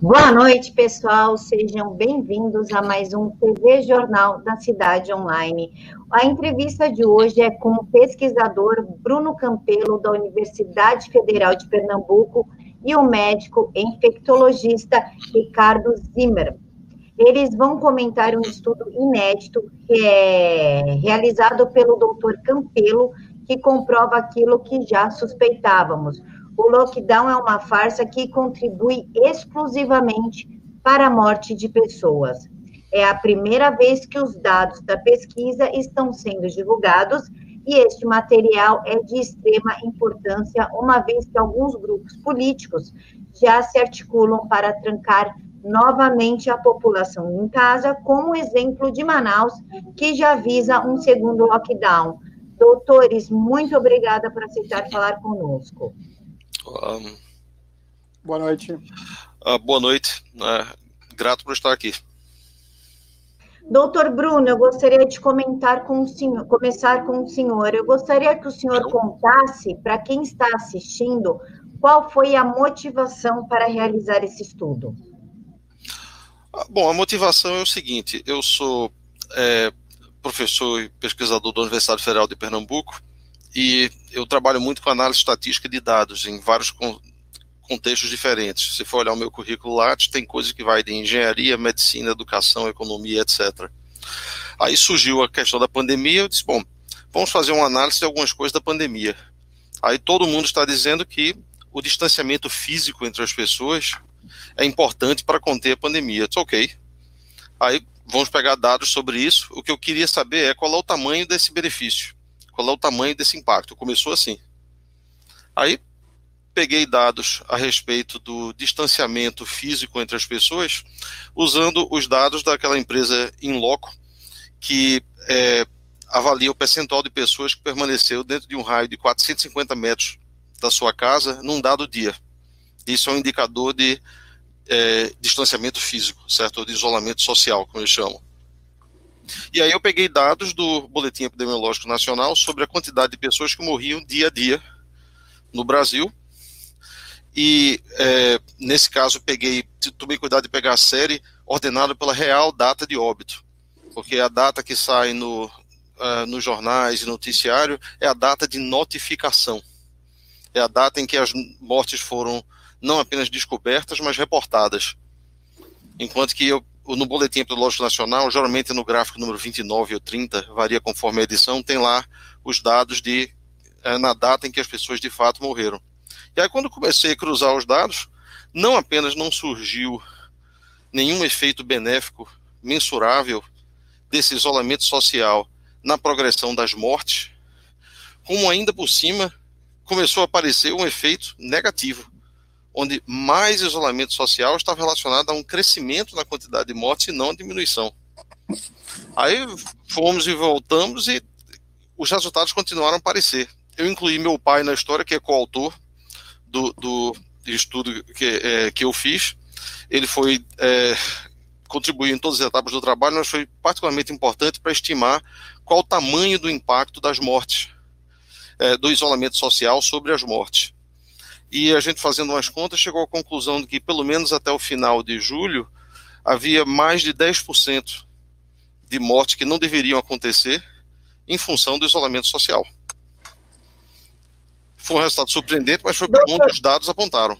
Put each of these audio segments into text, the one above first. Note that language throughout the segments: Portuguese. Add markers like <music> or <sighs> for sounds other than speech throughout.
Boa noite, pessoal. Sejam bem-vindos a mais um TV Jornal da Cidade Online. A entrevista de hoje é com o pesquisador Bruno Campelo, da Universidade Federal de Pernambuco, e o médico infectologista Ricardo Zimmer. Eles vão comentar um estudo inédito é realizado pelo Dr. Campelo, que comprova aquilo que já suspeitávamos o lockdown é uma farsa que contribui exclusivamente para a morte de pessoas. É a primeira vez que os dados da pesquisa estão sendo divulgados e este material é de extrema importância, uma vez que alguns grupos políticos já se articulam para trancar novamente a população em casa, como o exemplo de Manaus, que já visa um segundo lockdown. Doutores, muito obrigada por aceitar falar conosco. Um, boa noite. Uh, boa noite. Uh, grato por estar aqui. Doutor Bruno, eu gostaria de comentar com o senhor, começar com o senhor. Eu gostaria que o senhor contasse para quem está assistindo qual foi a motivação para realizar esse estudo. Ah, bom, a motivação é o seguinte: eu sou é, professor e pesquisador da Universidade Federal de Pernambuco e eu trabalho muito com análise estatística de dados em vários contextos diferentes. Se for olhar o meu currículo Lattes, tem coisa que vai de engenharia, medicina, educação, economia, etc. Aí surgiu a questão da pandemia, eu disse, bom, vamos fazer uma análise de algumas coisas da pandemia. Aí todo mundo está dizendo que o distanciamento físico entre as pessoas é importante para conter a pandemia. It's ok. Aí vamos pegar dados sobre isso. O que eu queria saber é qual é o tamanho desse benefício qual é o tamanho desse impacto. Começou assim. Aí peguei dados a respeito do distanciamento físico entre as pessoas, usando os dados daquela empresa Inloco, que é, avalia o percentual de pessoas que permaneceu dentro de um raio de 450 metros da sua casa num dado dia. Isso é um indicador de é, distanciamento físico, certo? Ou de isolamento social, como eles chamam. E aí eu peguei dados do Boletim Epidemiológico Nacional sobre a quantidade de pessoas que morriam dia a dia no Brasil. E é, nesse caso peguei, tomei cuidado de pegar a série ordenada pela real data de óbito, porque a data que sai no, uh, nos jornais e noticiário é a data de notificação. É a data em que as mortes foram não apenas descobertas, mas reportadas. Enquanto que eu no Boletim Epidemiológico Nacional, geralmente no gráfico número 29 ou 30, varia conforme a edição, tem lá os dados de é, na data em que as pessoas de fato morreram. E aí, quando comecei a cruzar os dados, não apenas não surgiu nenhum efeito benéfico mensurável desse isolamento social na progressão das mortes, como ainda por cima começou a aparecer um efeito negativo onde mais isolamento social estava relacionado a um crescimento na quantidade de mortes e não a diminuição. Aí fomos e voltamos e os resultados continuaram a aparecer. Eu incluí meu pai na história, que é coautor do, do estudo que, é, que eu fiz. Ele foi é, contribuiu em todas as etapas do trabalho, mas foi particularmente importante para estimar qual o tamanho do impacto das mortes, é, do isolamento social sobre as mortes e a gente fazendo umas contas chegou à conclusão de que pelo menos até o final de julho havia mais de 10% de mortes que não deveriam acontecer em função do isolamento social. Foi um resultado surpreendente, mas foi como os dados apontaram.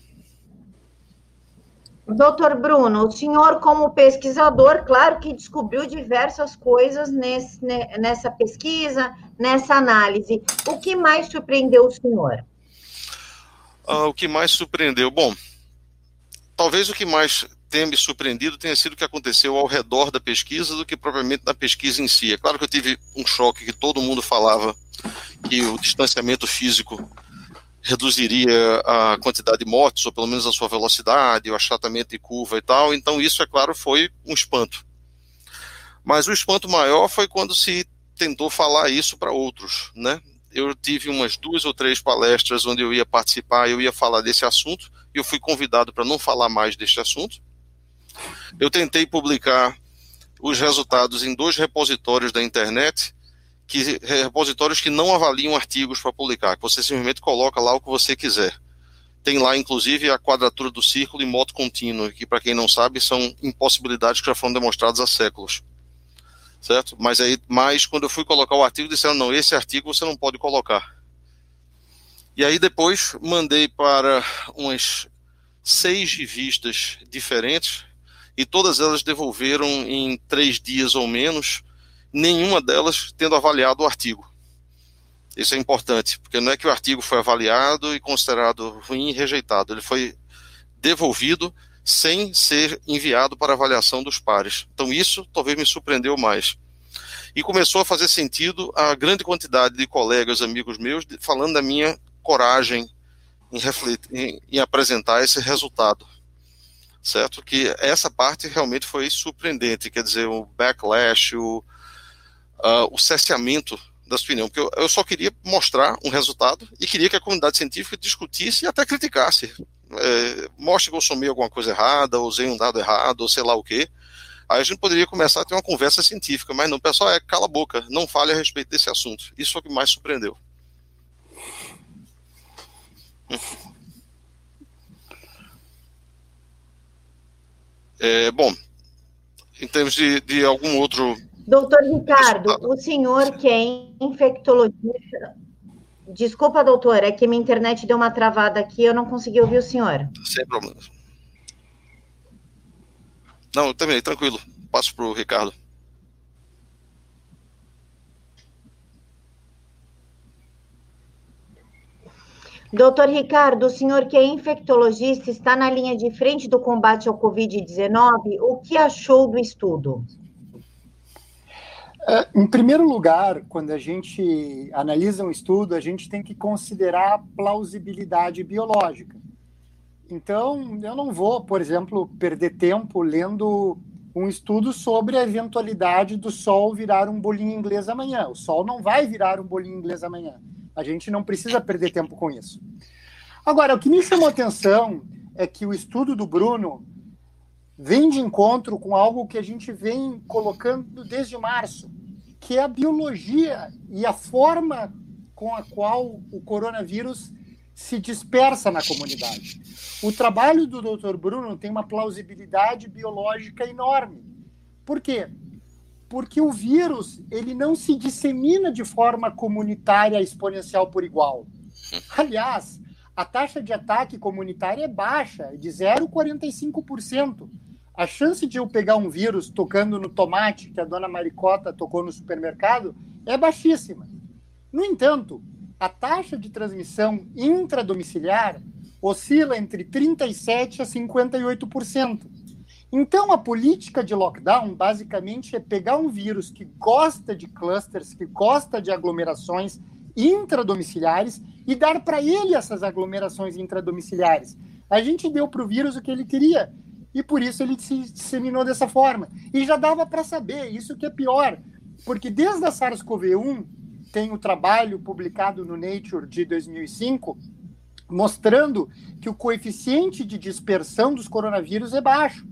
Doutor Bruno, o senhor, como pesquisador, claro que descobriu diversas coisas nesse, nessa pesquisa, nessa análise. O que mais surpreendeu o senhor? Ah, o que mais surpreendeu? Bom, talvez o que mais tenha me surpreendido tenha sido o que aconteceu ao redor da pesquisa do que propriamente na pesquisa em si. É claro que eu tive um choque que todo mundo falava que o distanciamento físico reduziria a quantidade de mortes, ou pelo menos a sua velocidade, o achatamento de curva e tal. Então, isso, é claro, foi um espanto. Mas o espanto maior foi quando se tentou falar isso para outros, né? Eu tive umas duas ou três palestras onde eu ia participar, eu ia falar desse assunto, e eu fui convidado para não falar mais deste assunto. Eu tentei publicar os resultados em dois repositórios da internet, que repositórios que não avaliam artigos para publicar, que você simplesmente coloca lá o que você quiser. tem lá, inclusive, a quadratura do círculo e moto contínuo, que, para quem não sabe, são impossibilidades que já foram demonstradas há séculos. Certo? Mas aí, mas quando eu fui colocar o artigo, disseram: não, esse artigo você não pode colocar. E aí depois mandei para umas seis revistas diferentes e todas elas devolveram em três dias ou menos, nenhuma delas tendo avaliado o artigo. Isso é importante, porque não é que o artigo foi avaliado e considerado ruim e rejeitado, ele foi devolvido sem ser enviado para avaliação dos pares. Então isso talvez me surpreendeu mais. E começou a fazer sentido a grande quantidade de colegas, amigos meus, falando da minha coragem em, refletir, em, em apresentar esse resultado certo? Que essa parte realmente foi surpreendente, quer dizer, o backlash, o, uh, o cerceamento da sua opinião, porque eu, eu, só queria mostrar um resultado e queria que a comunidade científica discutisse e até criticasse. É, mostre que eu somei alguma coisa errada, usei um dado errado, ou sei lá o quê. Aí a gente poderia começar a ter uma conversa científica, mas não, pessoal, é cala a boca, não fale a respeito desse assunto. Isso foi o que mais surpreendeu. <laughs> É, bom, em termos de, de algum outro Doutor Ricardo, o senhor que é infectologista. Desculpa, doutor, é que minha internet deu uma travada aqui, eu não consegui ouvir o senhor. Sem problema. Não, também, tranquilo. Passo para o Ricardo. Doutor Ricardo, o senhor que é infectologista está na linha de frente do combate ao Covid-19, o que achou do estudo? É, em primeiro lugar, quando a gente analisa um estudo, a gente tem que considerar a plausibilidade biológica. Então, eu não vou, por exemplo, perder tempo lendo um estudo sobre a eventualidade do Sol virar um bolinho inglês amanhã. O Sol não vai virar um bolinho inglês amanhã. A gente não precisa perder tempo com isso. Agora, o que me chamou atenção é que o estudo do Bruno vem de encontro com algo que a gente vem colocando desde março, que é a biologia e a forma com a qual o coronavírus se dispersa na comunidade. O trabalho do Dr. Bruno tem uma plausibilidade biológica enorme. Por quê? Porque o vírus ele não se dissemina de forma comunitária exponencial por igual. Aliás, a taxa de ataque comunitária é baixa, é de 0,45% a chance de eu pegar um vírus tocando no tomate que a dona Maricota tocou no supermercado é baixíssima. No entanto, a taxa de transmissão intradomiciliar oscila entre 37% a 58%. Então, a política de lockdown basicamente é pegar um vírus que gosta de clusters, que gosta de aglomerações intradomiciliares e dar para ele essas aglomerações intradomiciliares. A gente deu para o vírus o que ele queria, e por isso ele se disseminou dessa forma. E já dava para saber, isso que é pior, porque desde a SARS-CoV-1 tem o um trabalho publicado no Nature de 2005 mostrando que o coeficiente de dispersão dos coronavírus é baixo.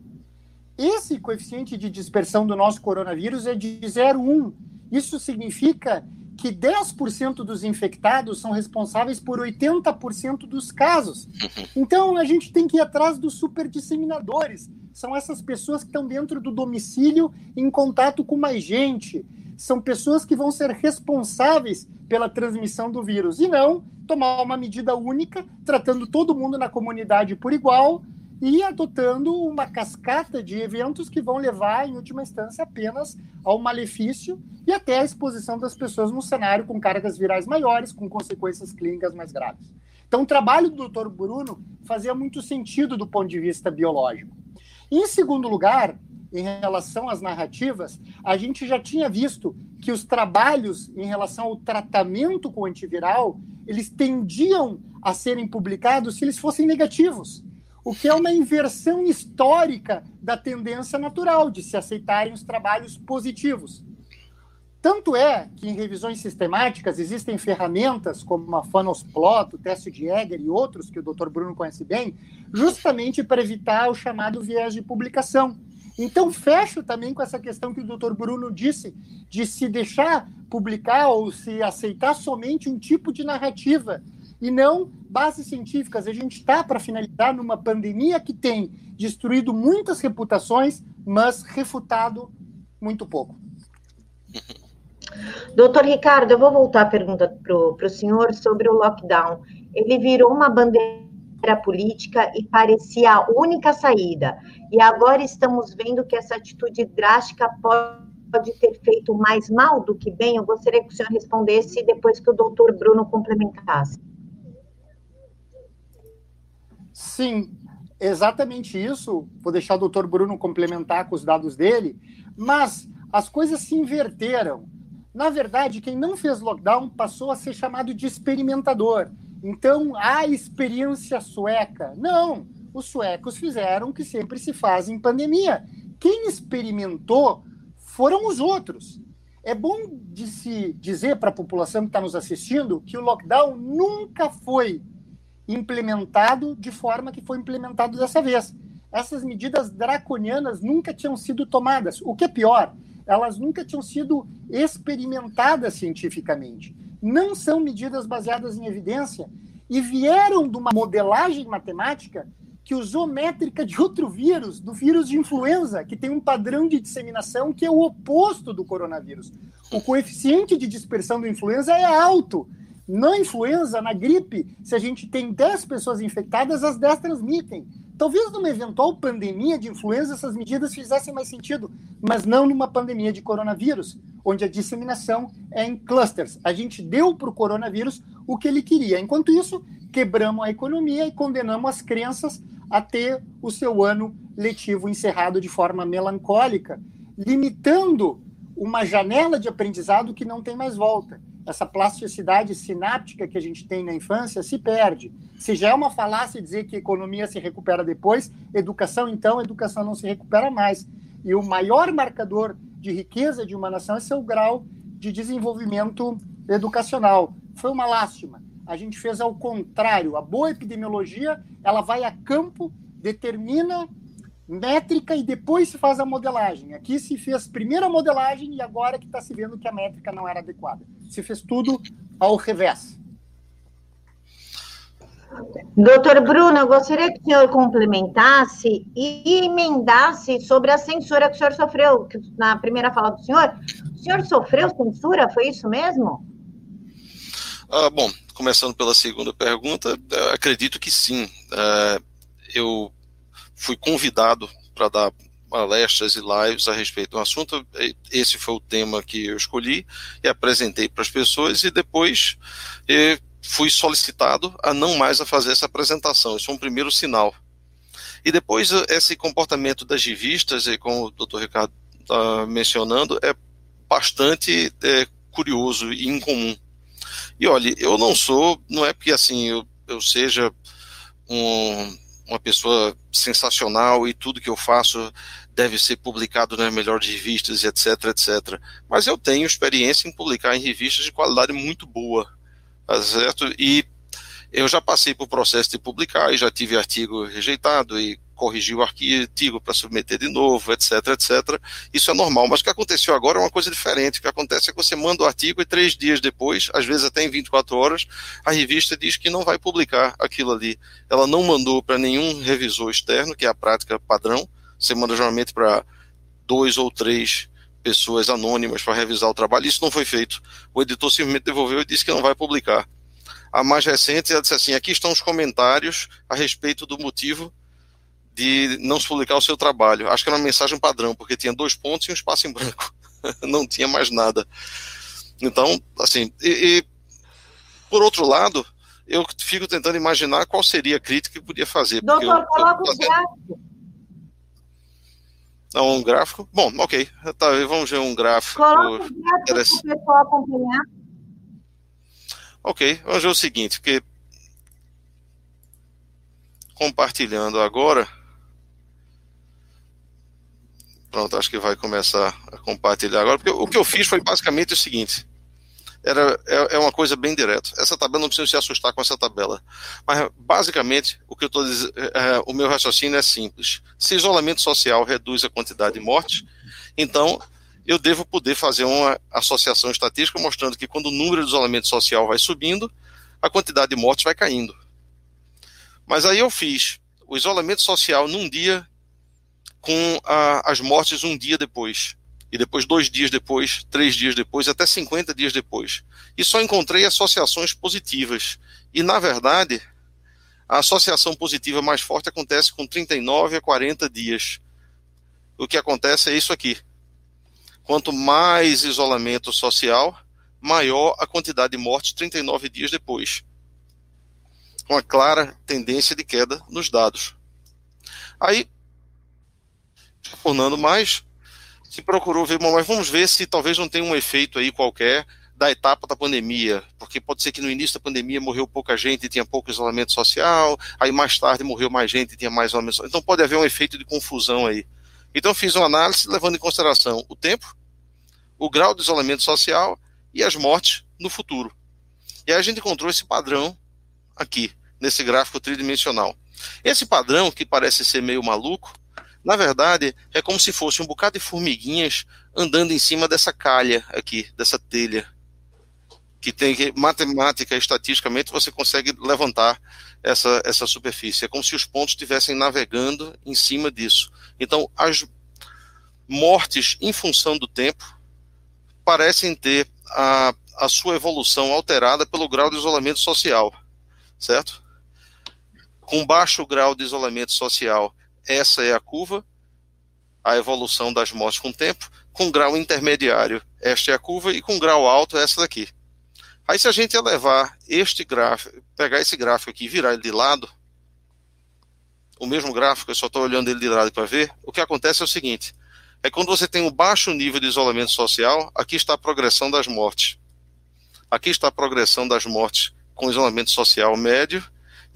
Esse coeficiente de dispersão do nosso coronavírus é de 0,1. Isso significa que 10% dos infectados são responsáveis por 80% dos casos. Uhum. Então a gente tem que ir atrás dos super disseminadores. São essas pessoas que estão dentro do domicílio em contato com mais gente. São pessoas que vão ser responsáveis pela transmissão do vírus e não tomar uma medida única, tratando todo mundo na comunidade por igual, e adotando uma cascata de eventos que vão levar, em última instância, apenas ao malefício e até à exposição das pessoas no cenário com cargas virais maiores, com consequências clínicas mais graves. Então, o trabalho do Dr. Bruno fazia muito sentido do ponto de vista biológico. Em segundo lugar, em relação às narrativas, a gente já tinha visto que os trabalhos em relação ao tratamento com antiviral, eles tendiam a serem publicados se eles fossem negativos o que é uma inversão histórica da tendência natural de se aceitarem os trabalhos positivos. Tanto é que em revisões sistemáticas existem ferramentas como a Funnels Plot, o teste de Egger e outros que o Dr. Bruno conhece bem, justamente para evitar o chamado viés de publicação. Então, fecho também com essa questão que o Dr. Bruno disse, de se deixar publicar ou se aceitar somente um tipo de narrativa e não bases científicas. A gente está para finalizar numa pandemia que tem destruído muitas reputações, mas refutado muito pouco. Doutor Ricardo, eu vou voltar a pergunta para o senhor sobre o lockdown. Ele virou uma bandeira política e parecia a única saída. E agora estamos vendo que essa atitude drástica pode ter feito mais mal do que bem. Eu gostaria que o senhor respondesse depois que o doutor Bruno complementasse. Sim, exatamente isso. Vou deixar o doutor Bruno complementar com os dados dele, mas as coisas se inverteram. Na verdade, quem não fez lockdown passou a ser chamado de experimentador. Então, a experiência sueca. Não, os suecos fizeram o que sempre se faz em pandemia. Quem experimentou foram os outros. É bom de se dizer para a população que está nos assistindo que o lockdown nunca foi implementado de forma que foi implementado dessa vez. Essas medidas draconianas nunca tinham sido tomadas. O que é pior, elas nunca tinham sido experimentadas cientificamente. Não são medidas baseadas em evidência e vieram de uma modelagem matemática que usou métrica de outro vírus, do vírus de influenza, que tem um padrão de disseminação que é o oposto do coronavírus. O coeficiente de dispersão do influenza é alto, na influenza, na gripe, se a gente tem 10 pessoas infectadas, as 10 transmitem. Talvez numa eventual pandemia de influenza essas medidas fizessem mais sentido, mas não numa pandemia de coronavírus, onde a disseminação é em clusters. A gente deu para o coronavírus o que ele queria. Enquanto isso, quebramos a economia e condenamos as crianças a ter o seu ano letivo encerrado de forma melancólica, limitando uma janela de aprendizado que não tem mais volta essa plasticidade sináptica que a gente tem na infância se perde. Se já é uma falácia dizer que economia se recupera depois, educação, então, educação não se recupera mais. E o maior marcador de riqueza de uma nação é seu grau de desenvolvimento educacional. Foi uma lástima. A gente fez ao contrário. A boa epidemiologia, ela vai a campo, determina métrica e depois se faz a modelagem. Aqui se fez primeiro a modelagem e agora que está se vendo que a métrica não era adequada. Se fez tudo ao revés. Doutor Bruno, eu gostaria que o senhor complementasse e emendasse sobre a censura que o senhor sofreu na primeira fala do senhor. O senhor sofreu censura, foi isso mesmo? Ah, bom, começando pela segunda pergunta, acredito que sim. Uh, eu fui convidado para dar palestras e lives a respeito do assunto. Esse foi o tema que eu escolhi e apresentei para as pessoas e depois eh, fui solicitado a não mais a fazer essa apresentação. Isso é um primeiro sinal. E depois esse comportamento das revistas, e como o doutor Ricardo está mencionando, é bastante é, curioso e incomum. E olha, eu não sou, não é porque assim eu, eu seja um uma pessoa sensacional e tudo que eu faço deve ser publicado nas melhores revistas, etc, etc. Mas eu tenho experiência em publicar em revistas de qualidade muito boa, tá certo? E eu já passei por processo de publicar e já tive artigo rejeitado e corrigir o artigo para submeter de novo, etc, etc. Isso é normal, mas o que aconteceu agora é uma coisa diferente. O que acontece é que você manda o artigo e três dias depois, às vezes até em 24 horas, a revista diz que não vai publicar aquilo ali. Ela não mandou para nenhum revisor externo, que é a prática padrão. Você manda geralmente para dois ou três pessoas anônimas para revisar o trabalho. Isso não foi feito. O editor simplesmente devolveu e disse que não vai publicar. A mais recente, ela disse assim: aqui estão os comentários a respeito do motivo de não se publicar o seu trabalho. Acho que era uma mensagem padrão, porque tinha dois pontos e um espaço em branco. <laughs> não tinha mais nada. Então, assim, e, e, por outro lado, eu fico tentando imaginar qual seria a crítica que podia fazer. Doutor, coloca o gráfico. Não, um gráfico? Bom, ok. Tá, vamos ver um gráfico. Coloca o gráfico para o pessoal acompanhar. Ok, vamos ver o seguinte, porque compartilhando agora. Pronto, acho que vai começar a compartilhar agora, porque o que eu fiz foi basicamente o seguinte. Era, é, é uma coisa bem direta. Essa tabela não precisa se assustar com essa tabela. Mas basicamente o que eu estou dizendo, é, é, o meu raciocínio é simples. Se isolamento social reduz a quantidade de mortes, então eu devo poder fazer uma associação estatística mostrando que quando o número de isolamento social vai subindo, a quantidade de mortes vai caindo. Mas aí eu fiz o isolamento social num dia com a, as mortes um dia depois. E depois dois dias depois, três dias depois, até 50 dias depois. E só encontrei associações positivas. E, na verdade, a associação positiva mais forte acontece com 39 a 40 dias. O que acontece é isso aqui. Quanto mais isolamento social, maior a quantidade de mortes 39 dias depois uma clara tendência de queda nos dados. Aí, tornando mais, se procurou ver, mas vamos ver se talvez não tenha um efeito aí qualquer da etapa da pandemia, porque pode ser que no início da pandemia morreu pouca gente e tinha pouco isolamento social, aí mais tarde morreu mais gente e tinha mais isolamento social. Então pode haver um efeito de confusão aí. Então fiz uma análise levando em consideração o tempo, o grau de isolamento social e as mortes no futuro. E aí a gente encontrou esse padrão aqui, nesse gráfico tridimensional. Esse padrão, que parece ser meio maluco, na verdade é como se fosse um bocado de formiguinhas andando em cima dessa calha aqui, dessa telha. Que tem que, matemática estatisticamente, você consegue levantar essa, essa superfície. É como se os pontos estivessem navegando em cima disso. Então, as mortes em função do tempo parecem ter a, a sua evolução alterada pelo grau de isolamento social certo? Com baixo grau de isolamento social, essa é a curva, a evolução das mortes com o tempo. Com grau intermediário, esta é a curva, e com grau alto, essa daqui. Aí, se a gente elevar este gráfico, pegar esse gráfico aqui e virar ele de lado, o mesmo gráfico, eu só estou olhando ele de lado para ver, o que acontece é o seguinte: é quando você tem um baixo nível de isolamento social, aqui está a progressão das mortes. Aqui está a progressão das mortes com isolamento social médio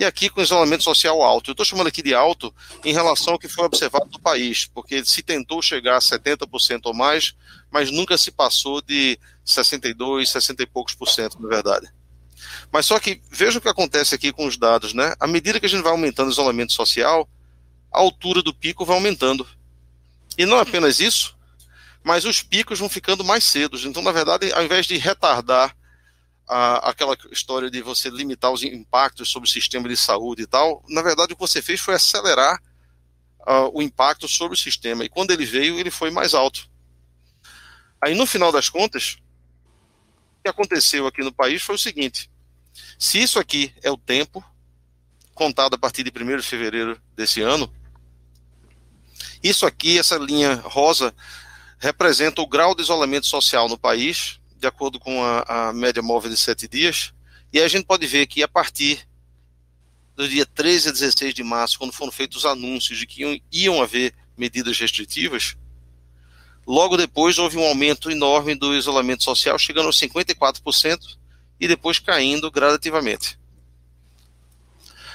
e aqui com isolamento social alto. Eu estou chamando aqui de alto em relação ao que foi observado no país, porque se tentou chegar a 70% ou mais, mas nunca se passou de 62, 60 e poucos por cento, na verdade. Mas só que veja o que acontece aqui com os dados, né? À medida que a gente vai aumentando o isolamento social, a altura do pico vai aumentando. E não apenas isso, mas os picos vão ficando mais cedos. Então, na verdade, ao invés de retardar a, aquela história de você limitar os impactos sobre o sistema de saúde e tal, na verdade o que você fez foi acelerar uh, o impacto sobre o sistema. E quando ele veio, ele foi mais alto. Aí no final das contas, o que aconteceu aqui no país foi o seguinte: se isso aqui é o tempo, contado a partir de 1 de fevereiro desse ano, isso aqui, essa linha rosa, representa o grau de isolamento social no país de acordo com a, a média móvel de sete dias. E a gente pode ver que a partir do dia 13 a 16 de março, quando foram feitos os anúncios de que iam, iam haver medidas restritivas, logo depois houve um aumento enorme do isolamento social, chegando a 54% e depois caindo gradativamente.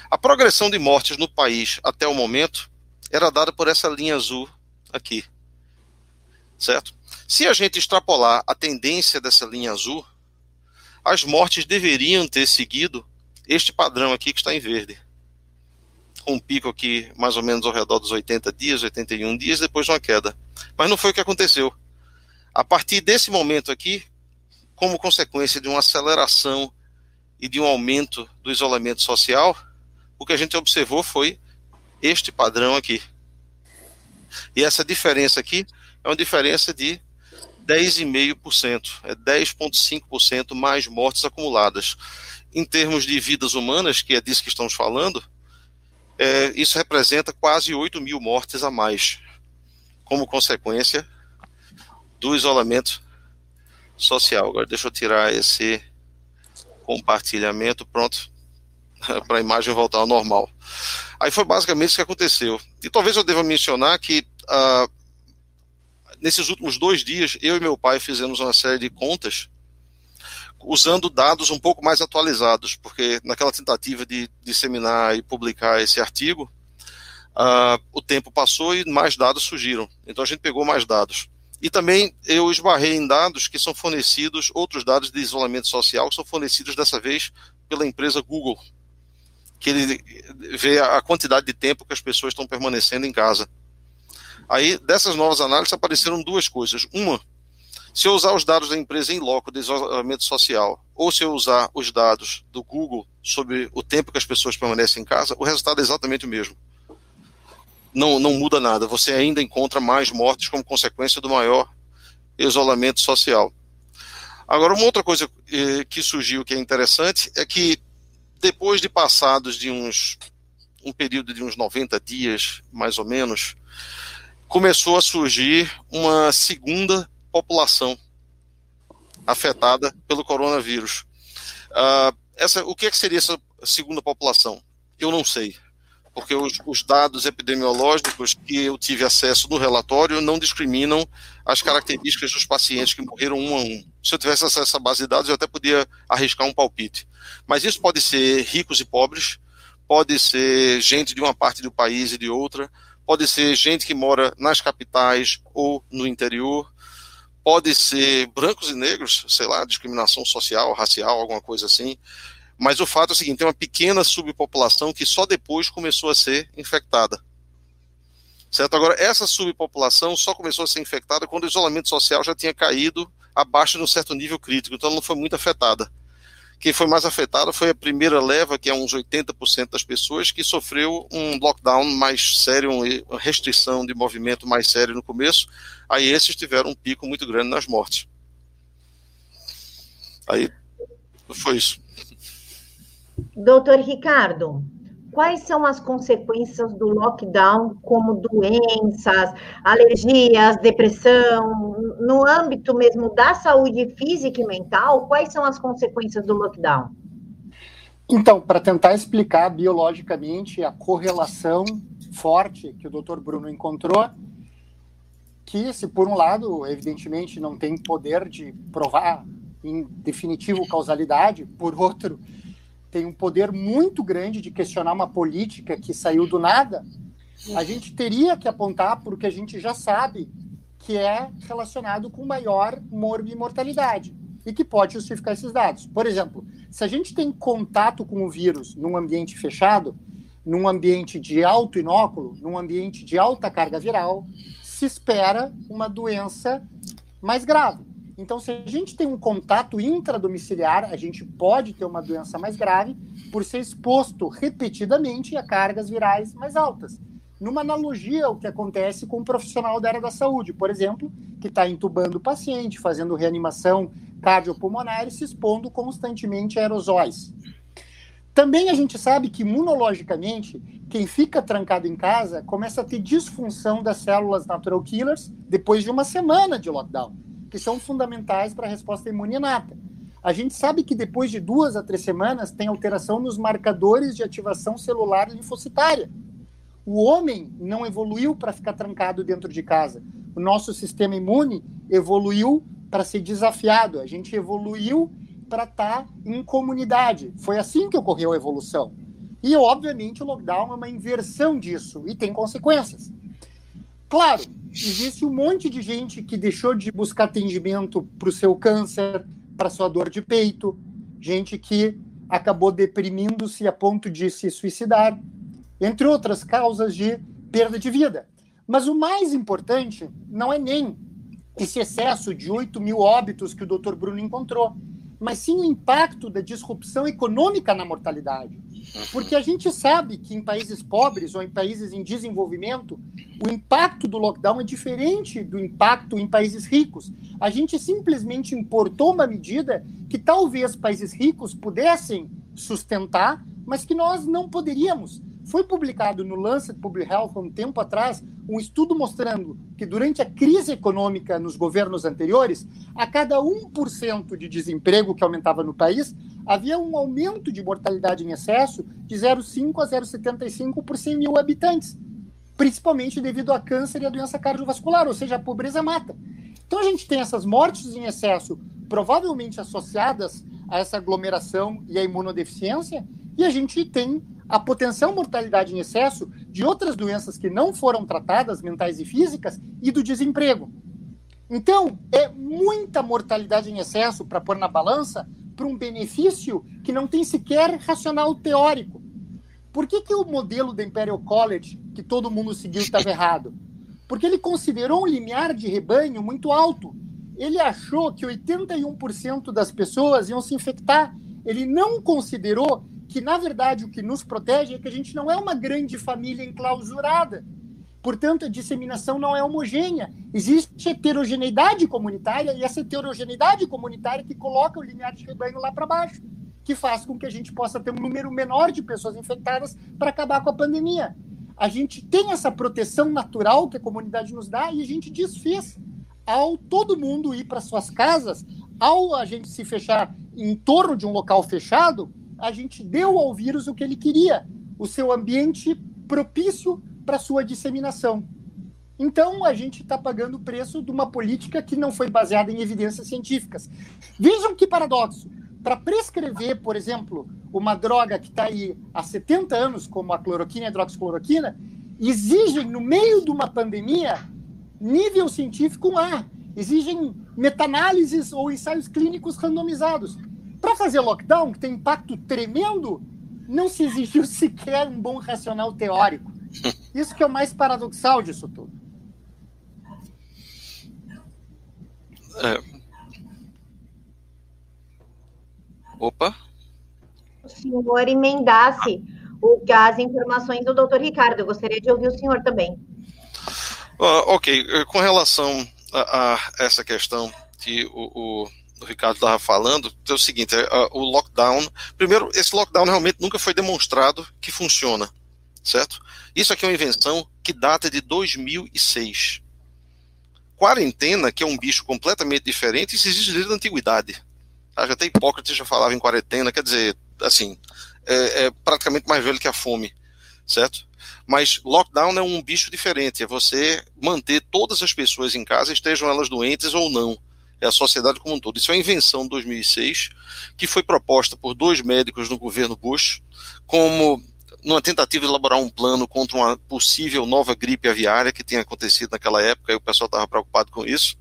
A progressão de mortes no país até o momento era dada por essa linha azul aqui. Certo? Se a gente extrapolar a tendência dessa linha azul, as mortes deveriam ter seguido este padrão aqui que está em verde. Um pico aqui mais ou menos ao redor dos 80 dias, 81 dias, depois uma queda. Mas não foi o que aconteceu. A partir desse momento aqui, como consequência de uma aceleração e de um aumento do isolamento social, o que a gente observou foi este padrão aqui. E essa diferença aqui é uma diferença de 10,5%, é 10,5% mais mortes acumuladas. Em termos de vidas humanas, que é disso que estamos falando, é, isso representa quase 8 mil mortes a mais, como consequência do isolamento social. Agora, deixa eu tirar esse compartilhamento, pronto, <laughs> para a imagem voltar ao normal. Aí foi basicamente isso que aconteceu. E talvez eu deva mencionar que uh, nesses últimos dois dias, eu e meu pai fizemos uma série de contas usando dados um pouco mais atualizados, porque naquela tentativa de disseminar e publicar esse artigo, uh, o tempo passou e mais dados surgiram. Então a gente pegou mais dados. E também eu esbarrei em dados que são fornecidos, outros dados de isolamento social, que são fornecidos dessa vez pela empresa Google, que ele vê a quantidade de tempo que as pessoas estão permanecendo em casa. Aí, dessas novas análises, apareceram duas coisas. Uma, Se eu usar os dados da empresa em loco de isolamento social, ou se eu usar os dados do Google sobre o tempo que as pessoas permanecem em casa, o resultado é exatamente o mesmo. Não, não muda nada. Você ainda encontra mais mortes como consequência do maior isolamento social. Agora, uma outra coisa eh, que surgiu que é interessante é que depois de passados de uns um período de uns 90 dias, mais ou menos, começou a surgir uma segunda população afetada pelo coronavírus. Uh, essa, o que, é que seria essa segunda população? Eu não sei, porque os, os, dados epidemiológicos que eu tive acesso no relatório não discriminam as características dos pacientes que morreram um a um. Se eu tivesse acesso à base de dados, eu até podia arriscar um palpite. Mas isso pode ser ricos e pobres, pode ser gente de uma parte do país e de outra, pode ser gente que mora nas capitais ou no interior, pode ser brancos e negros, sei lá, discriminação social, racial, alguma coisa assim. Mas o fato é o seguinte: tem uma pequena subpopulação que só depois começou a ser infectada. Certo? Agora, essa subpopulação só começou a ser infectada quando o isolamento social já tinha caído abaixo de um certo nível crítico, então ela não foi muito afetada. Quem foi mais afetado foi a primeira leva, que é uns 80% das pessoas, que sofreu um lockdown mais sério, uma restrição de movimento mais sério no começo. Aí esses tiveram um pico muito grande nas mortes. Aí foi isso. Doutor Ricardo, quais são as consequências do lockdown, como doenças, alergias, depressão, no âmbito mesmo da saúde física e mental, quais são as consequências do lockdown? Então, para tentar explicar biologicamente a correlação forte que o Dr. Bruno encontrou, que se por um lado, evidentemente, não tem poder de provar em definitivo causalidade, por outro, tem um poder muito grande de questionar uma política que saiu do nada, a gente teria que apontar o que a gente já sabe, que é relacionado com maior morbimortalidade e que pode justificar esses dados. Por exemplo, se a gente tem contato com o vírus num ambiente fechado, num ambiente de alto inóculo, num ambiente de alta carga viral, se espera uma doença mais grave. Então, se a gente tem um contato intradomiciliar, a gente pode ter uma doença mais grave por ser exposto repetidamente a cargas virais mais altas. Numa analogia ao que acontece com um profissional da área da saúde, por exemplo, que está entubando o paciente, fazendo reanimação cardiopulmonar e se expondo constantemente a aerosóis. Também a gente sabe que imunologicamente, quem fica trancado em casa começa a ter disfunção das células natural killers depois de uma semana de lockdown que são fundamentais para a resposta imune inata. A gente sabe que depois de duas a três semanas tem alteração nos marcadores de ativação celular linfocitária. O homem não evoluiu para ficar trancado dentro de casa. O nosso sistema imune evoluiu para ser desafiado. A gente evoluiu para estar tá em comunidade. Foi assim que ocorreu a evolução. E, obviamente, o lockdown é uma inversão disso e tem consequências. Claro, existe um monte de gente que deixou de buscar atendimento para o seu câncer, para sua dor de peito, gente que acabou deprimindo-se a ponto de se suicidar, entre outras causas de perda de vida. Mas o mais importante não é nem esse excesso de 8 mil óbitos que o Dr. Bruno encontrou, mas sim o impacto da disrupção econômica na mortalidade. Porque a gente sabe que em países pobres ou em países em desenvolvimento, o impacto do lockdown é diferente do impacto em países ricos. A gente simplesmente importou uma medida que talvez países ricos pudessem sustentar, mas que nós não poderíamos. Foi publicado no Lancet Public Health um tempo atrás um estudo mostrando que durante a crise econômica nos governos anteriores, a cada 1% de desemprego que aumentava no país, havia um aumento de mortalidade em excesso de 0,5 a 0,75 por 100 mil habitantes, principalmente devido a câncer e a doença cardiovascular, ou seja, a pobreza mata. Então a gente tem essas mortes em excesso, provavelmente associadas a essa aglomeração e à imunodeficiência, e a gente tem a potencial mortalidade em excesso de outras doenças que não foram tratadas, mentais e físicas, e do desemprego. Então, é muita mortalidade em excesso para pôr na balança para um benefício que não tem sequer racional teórico. Por que, que o modelo da Imperial College, que todo mundo seguiu, estava errado? Porque ele considerou um limiar de rebanho muito alto. ele achou que 81% das pessoas iam se infectar. Ele não considerou que, na verdade, o que nos protege é que a gente não é uma grande família enclausurada. Portanto, a disseminação não é homogênea. Existe heterogeneidade comunitária e essa heterogeneidade comunitária que coloca o limiar de rebanho lá para baixo, que faz com que a gente possa ter um número menor de pessoas infectadas para acabar com a pandemia. A gente tem essa proteção natural que a comunidade nos dá e a gente desfez. Ao todo mundo ir para suas casas, ao a gente se fechar em torno de um local fechado, a gente deu ao vírus o que ele queria, o seu ambiente propício para sua disseminação. Então, a gente está pagando o preço de uma política que não foi baseada em evidências científicas. Vejam que paradoxo. Para prescrever, por exemplo, uma droga que está aí há 70 anos, como a cloroquina e a hidroxicloroquina, exigem, no meio de uma pandemia, nível científico A. Exigem meta-análises ou ensaios clínicos randomizados. Para fazer lockdown, que tem impacto tremendo, não se exigiu <laughs> sequer um bom racional teórico. Isso que é o mais paradoxal disso tudo. É. Opa. O senhor emendasse o, as informações do doutor Ricardo. Eu gostaria de ouvir o senhor também. Uh, ok, com relação a, a, essa questão que o, o, o Ricardo estava falando, é o seguinte: é, o lockdown. Primeiro, esse lockdown realmente nunca foi demonstrado que funciona certo? Isso aqui é uma invenção que data de 2006. Quarentena, que é um bicho completamente diferente, isso existe desde a antiguidade. Ah, já até Hipócrates já falava em quarentena, quer dizer, assim, é, é praticamente mais velho que a fome, certo? Mas lockdown é um bicho diferente, é você manter todas as pessoas em casa, estejam elas doentes ou não. É a sociedade como um todo. Isso é uma invenção de 2006, que foi proposta por dois médicos no governo Bush, como numa tentativa de elaborar um plano contra uma possível nova gripe aviária que tinha acontecido naquela época, e o pessoal estava preocupado com isso.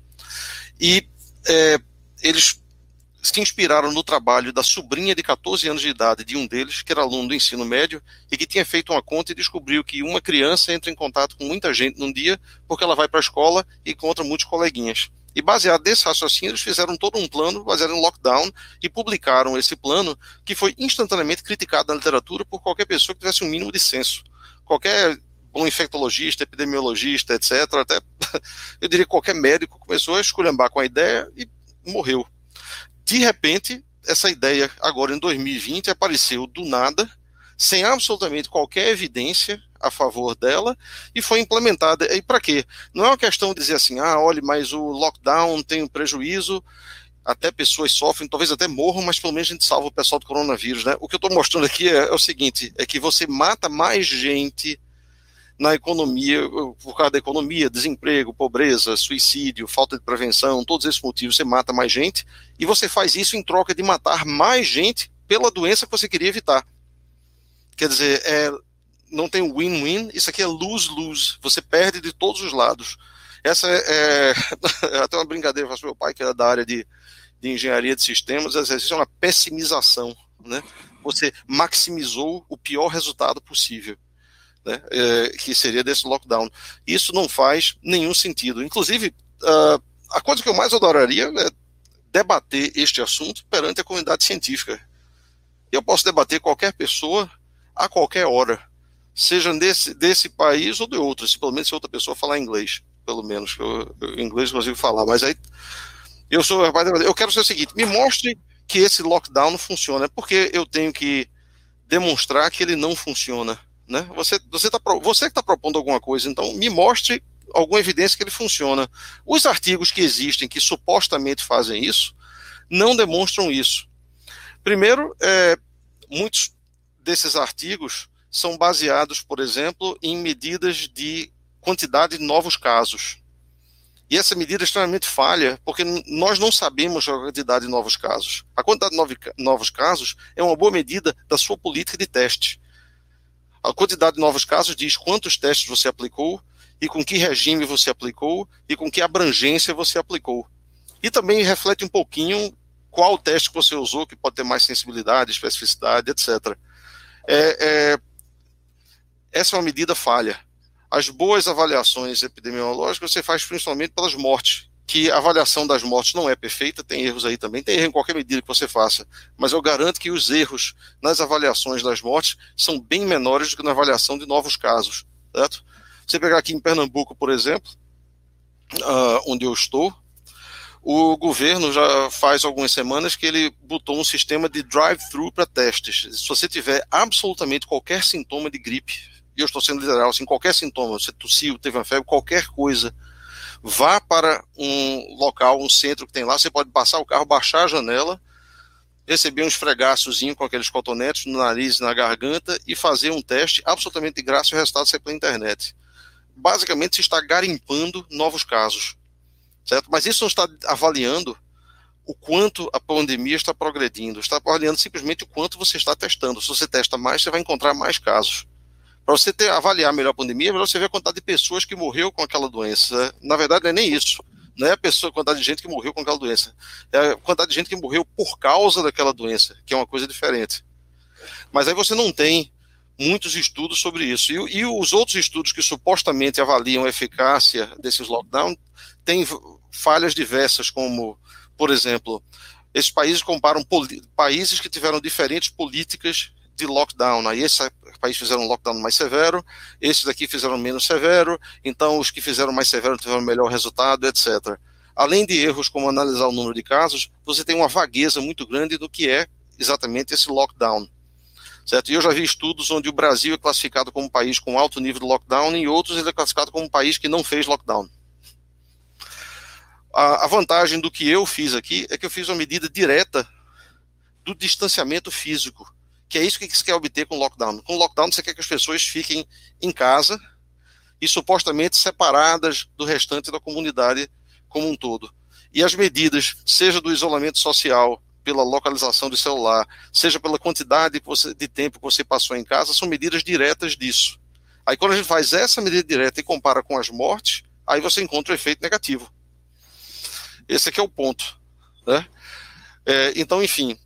E é, eles se inspiraram no trabalho da sobrinha de 14 anos de idade de um deles, que era aluno do ensino médio, e que tinha feito uma conta e descobriu que uma criança entra em contato com muita gente num dia, porque ela vai para a escola e encontra muitos coleguinhas. E baseado nesse raciocínio, eles fizeram todo um plano baseado em lockdown e publicaram esse plano, que foi instantaneamente criticado na literatura por qualquer pessoa que tivesse um mínimo de senso. Qualquer bom infectologista, epidemiologista, etc., até <laughs> eu diria qualquer médico começou a esculhambar com a ideia e morreu. De repente, essa ideia, agora em 2020, apareceu do nada, sem absolutamente qualquer evidência a favor dela e foi implementada. E para quê? Não é uma questão de dizer assim, ah, olhe, mas o lockdown tem um prejuízo, até pessoas sofrem, talvez até morram, mas pelo menos a gente salva o pessoal do coronavírus, né? O que eu estou mostrando aqui é, é, o seguinte, é que você mata mais gente na economia, por causa da economia, desemprego, pobreza, suicídio, falta de prevenção, todos esses motivos, você mata mais gente, e você faz isso em troca de matar mais gente pela doença que você queria evitar. Quer dizer, é, não tem win-win, isso aqui é lose-lose. Você perde de todos os lados. Essa é, é <laughs> até uma brincadeira, eu faço meu pai, que era da área de, de engenharia de sistemas, isso é uma pessimização. Né? Você maximizou o pior resultado possível. Né? É, que seria desse lockdown. Isso não faz nenhum sentido. Inclusive, uh, a coisa que eu mais adoraria é debater este assunto perante a comunidade científica. Eu posso debater qualquer pessoa a qualquer hora seja desse, desse país ou de outro, se pelo menos se outra pessoa falar inglês, pelo menos, eu, eu inglês consigo falar, mas aí eu sou eu quero ser o seguinte, me mostre que esse lockdown funciona, porque eu tenho que demonstrar que ele não funciona, né? Você, você, tá, você que está propondo alguma coisa, então me mostre alguma evidência que ele funciona. Os artigos que existem que supostamente fazem isso não demonstram isso. Primeiro, é, muitos desses artigos são baseados, por exemplo, em medidas de quantidade de novos casos. E essa medida é extremamente falha, porque nós não sabemos a quantidade de novos casos. A quantidade de novos casos é uma boa medida da sua política de teste. A quantidade de novos casos diz quantos testes você aplicou, e com que regime você aplicou, e com que abrangência você aplicou. E também reflete um pouquinho qual teste que você usou, que pode ter mais sensibilidade, especificidade, etc. É, é, essa é uma medida falha. As boas avaliações epidemiológicas você faz principalmente pelas mortes, que a avaliação das mortes não é perfeita, tem erros aí também, tem erro em qualquer medida que você faça, mas eu garanto que os erros nas avaliações das mortes são bem menores do que na avaliação de novos casos, certo? Você pegar aqui em Pernambuco, por exemplo, uh, onde eu estou, o governo já faz algumas semanas que ele botou um sistema de drive-thru para testes. Se você tiver absolutamente qualquer sintoma de gripe, e eu estou sendo literal, assim, qualquer sintoma, você tossiu, teve uma febre, qualquer coisa, vá para um local, um centro que tem lá, você pode passar o carro, baixar a janela, receber um esfregaçozinho com aqueles cotonetes no nariz e na garganta e fazer um teste absolutamente de graça e o resultado sai pela internet. Basicamente, se está garimpando novos casos, certo? Mas isso não está avaliando o quanto a pandemia está progredindo, está avaliando simplesmente o quanto você está testando. Se você testa mais, você vai encontrar mais casos. Para você ter, avaliar melhor a pandemia, é melhor você ver a quantidade de pessoas que morreu com aquela doença. Na verdade, não é nem isso. Não é a pessoa, a quantidade de gente que morreu com aquela doença. É a quantidade de gente que morreu por causa daquela doença, que é uma coisa diferente. Mas aí você não tem muitos estudos sobre isso. E, e os outros estudos que supostamente avaliam a eficácia desses lockdowns têm falhas diversas, como, por exemplo, esses países comparam países que tiveram diferentes políticas de lockdown. Aí esse país fizeram um lockdown mais severo, esses daqui fizeram menos severo, então os que fizeram mais severo tiveram melhor resultado, etc. Além de erros como analisar o número de casos, você tem uma vagueza muito grande do que é exatamente esse lockdown. Certo? E eu já vi estudos onde o Brasil é classificado como um país com alto nível de lockdown e outros ele é classificado como um país que não fez lockdown. A, a vantagem do que eu fiz aqui é que eu fiz uma medida direta do distanciamento físico que é isso que você quer obter com o lockdown. Com o lockdown, você quer que as pessoas fiquem em casa e supostamente separadas do restante da comunidade como um todo. E as medidas, seja do isolamento social, pela localização do celular, seja pela quantidade de tempo que você passou em casa, são medidas diretas disso. Aí quando a gente faz essa medida direta e compara com as mortes, aí você encontra o efeito negativo. Esse aqui é o ponto. Né? É, então, enfim,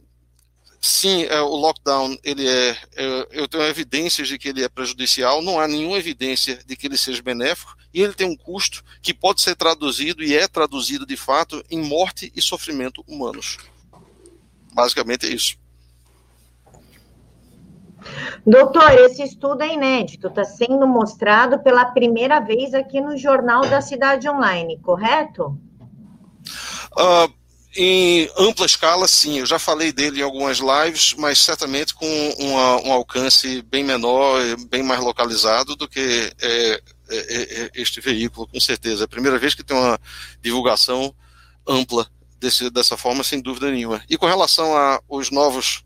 sim, é, o lockdown ele é, é, eu tenho evidências de que ele é prejudicial, não há nenhuma evidência de que ele seja benéfico e ele tem um custo que pode ser traduzido e é traduzido de fato em morte e sofrimento humanos. Basicamente é isso. Doutor, esse estudo é inédito, está sendo mostrado pela primeira vez aqui no Jornal da Cidade Online, correto? Uh, em ampla escala, sim. Eu já falei dele em algumas lives, mas certamente com uma, um alcance bem menor, bem mais localizado do que é, é, é, é, este veículo, com certeza. É a primeira vez que tem uma divulgação ampla desse, dessa forma, sem dúvida nenhuma. E com relação aos novos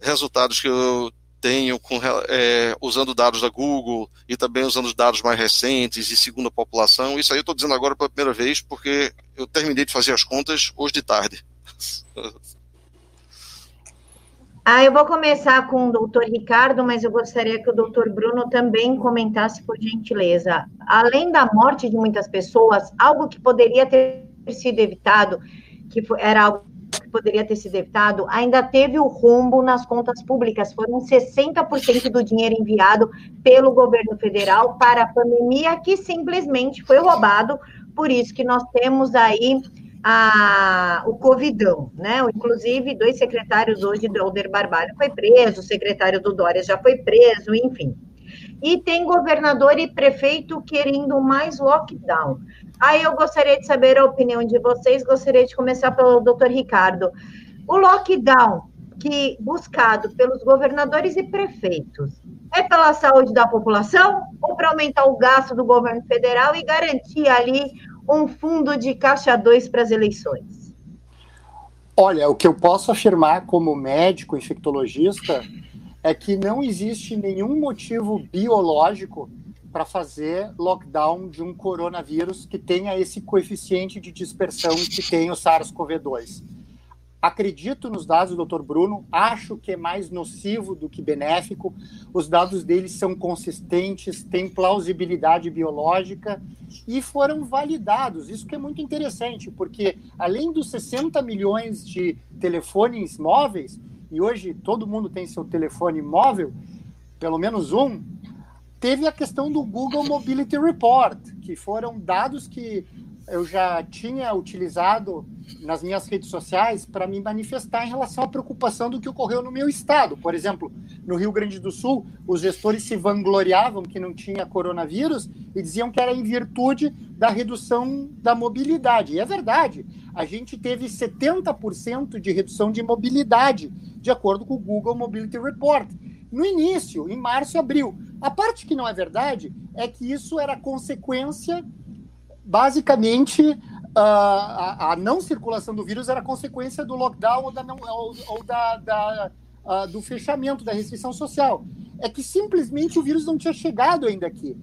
resultados que eu tenho com, é, usando dados da Google e também usando os dados mais recentes e segundo a população. Isso aí eu estou dizendo agora pela primeira vez porque eu terminei de fazer as contas hoje de tarde. <laughs> Ah, eu vou começar com o doutor Ricardo, mas eu gostaria que o doutor Bruno também comentasse, por gentileza. Além da morte de muitas pessoas, algo que poderia ter sido evitado, que era algo poderia ter sido evitado, ainda teve o rombo nas contas públicas. Foram 60% do dinheiro enviado pelo governo federal para a pandemia, que simplesmente foi roubado. Por isso que nós temos aí a, o Covidão, né? Inclusive, dois secretários hoje do Alder Barbalho foi preso, o secretário do Dória já foi preso, enfim. E tem governador e prefeito querendo mais lockdown. Aí eu gostaria de saber a opinião de vocês, gostaria de começar pelo doutor Ricardo. O lockdown que buscado pelos governadores e prefeitos é pela saúde da população ou para aumentar o gasto do governo federal e garantir ali um fundo de caixa 2 para as eleições? Olha, o que eu posso afirmar como médico infectologista é que não existe nenhum motivo biológico para fazer lockdown de um coronavírus que tenha esse coeficiente de dispersão que tem o SARS-CoV-2. Acredito nos dados do Dr. Bruno, acho que é mais nocivo do que benéfico. Os dados dele são consistentes, têm plausibilidade biológica e foram validados. Isso que é muito interessante, porque além dos 60 milhões de telefones móveis, e hoje todo mundo tem seu telefone móvel, pelo menos um, teve a questão do Google Mobility Report, que foram dados que eu já tinha utilizado nas minhas redes sociais para me manifestar em relação à preocupação do que ocorreu no meu estado. Por exemplo, no Rio Grande do Sul, os gestores se vangloriavam que não tinha coronavírus e diziam que era em virtude da redução da mobilidade. E é verdade, a gente teve 70% de redução de mobilidade, de acordo com o Google Mobility Report. No início, em março e abril. A parte que não é verdade é que isso era consequência basicamente, a, a, não circulação do vírus era consequência do lockdown ou, da não, ou, ou da, da uh, do fechamento, da restrição social. É que simplesmente o vírus não tinha chegado ainda aqui.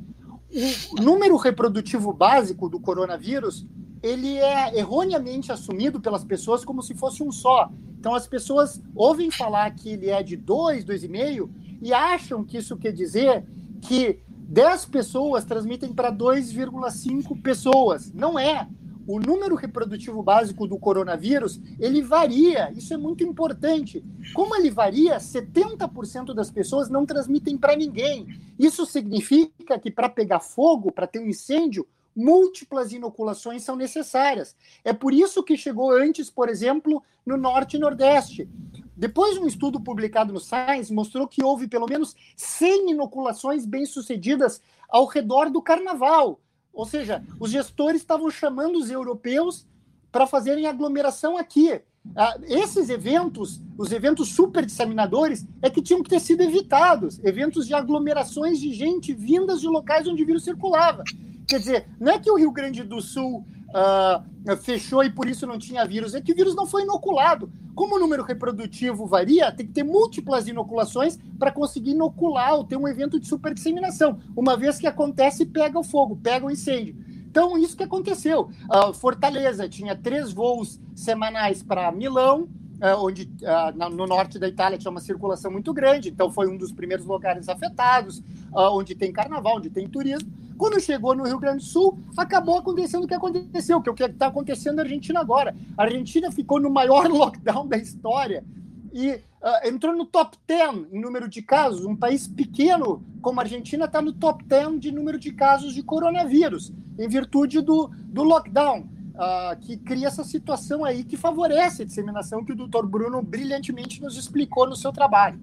O número reprodutivo básico do coronavírus ele é erroneamente assumido pelas pessoas como se fosse um só. Então as pessoas ouvem falar que ele é de 2, 2,5 e acham que isso quer dizer que 10 pessoas transmitem para 2,5 pessoas. Não é. O número reprodutivo básico do coronavírus, ele varia. Isso é muito importante. Como ele varia, 70% das pessoas não transmitem para ninguém. Isso significa que para pegar fogo, para ter um incêndio, múltiplas inoculações são necessárias. É por isso que chegou antes, por exemplo, no Norte e Nordeste. Depois, um estudo publicado no Science mostrou que houve pelo menos 100 inoculações bem-sucedidas ao redor do carnaval. Ou seja, os gestores estavam chamando os europeus para fazerem aglomeração aqui. Ah, esses eventos, os eventos super disseminadores, é que tinham que ter sido evitados eventos de aglomerações de gente vindas de locais onde o vírus circulava. Quer dizer, não é que o Rio Grande do Sul uh, fechou e por isso não tinha vírus, é que o vírus não foi inoculado. Como o número reprodutivo varia, tem que ter múltiplas inoculações para conseguir inocular ou ter um evento de superdisseminação. Uma vez que acontece, pega o fogo, pega o incêndio. Então, isso que aconteceu. Uh, Fortaleza tinha três voos semanais para Milão, uh, onde uh, no norte da Itália tinha uma circulação muito grande, então foi um dos primeiros lugares afetados, onde tem carnaval, onde tem turismo. Quando chegou no Rio Grande do Sul, acabou acontecendo o que aconteceu, que é o que está acontecendo na Argentina agora. A Argentina ficou no maior <laughs> lockdown da história e uh, entrou no top 10 em número de casos. Um país pequeno como a Argentina está no top 10 de número de casos de coronavírus, em virtude do, do lockdown. Uh, que cria essa situação aí que favorece a disseminação que o doutor Bruno brilhantemente nos explicou no seu trabalho.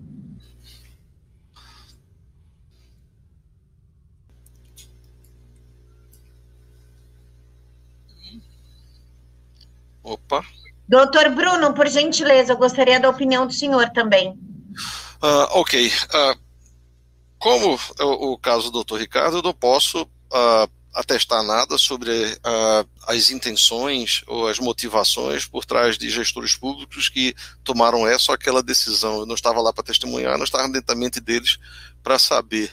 Opa. Doutor Bruno, por gentileza, eu gostaria da opinião do senhor também. Uh, ok. Uh, como o, o, caso do doutor Ricardo, eu não posso uh, atestar nada sobre as intenções ou as motivações por trás de gestores públicos que tomaram essa ou aquela decisão. Eu não estava lá para testemunhar, não estava dentro da mente deles para saber.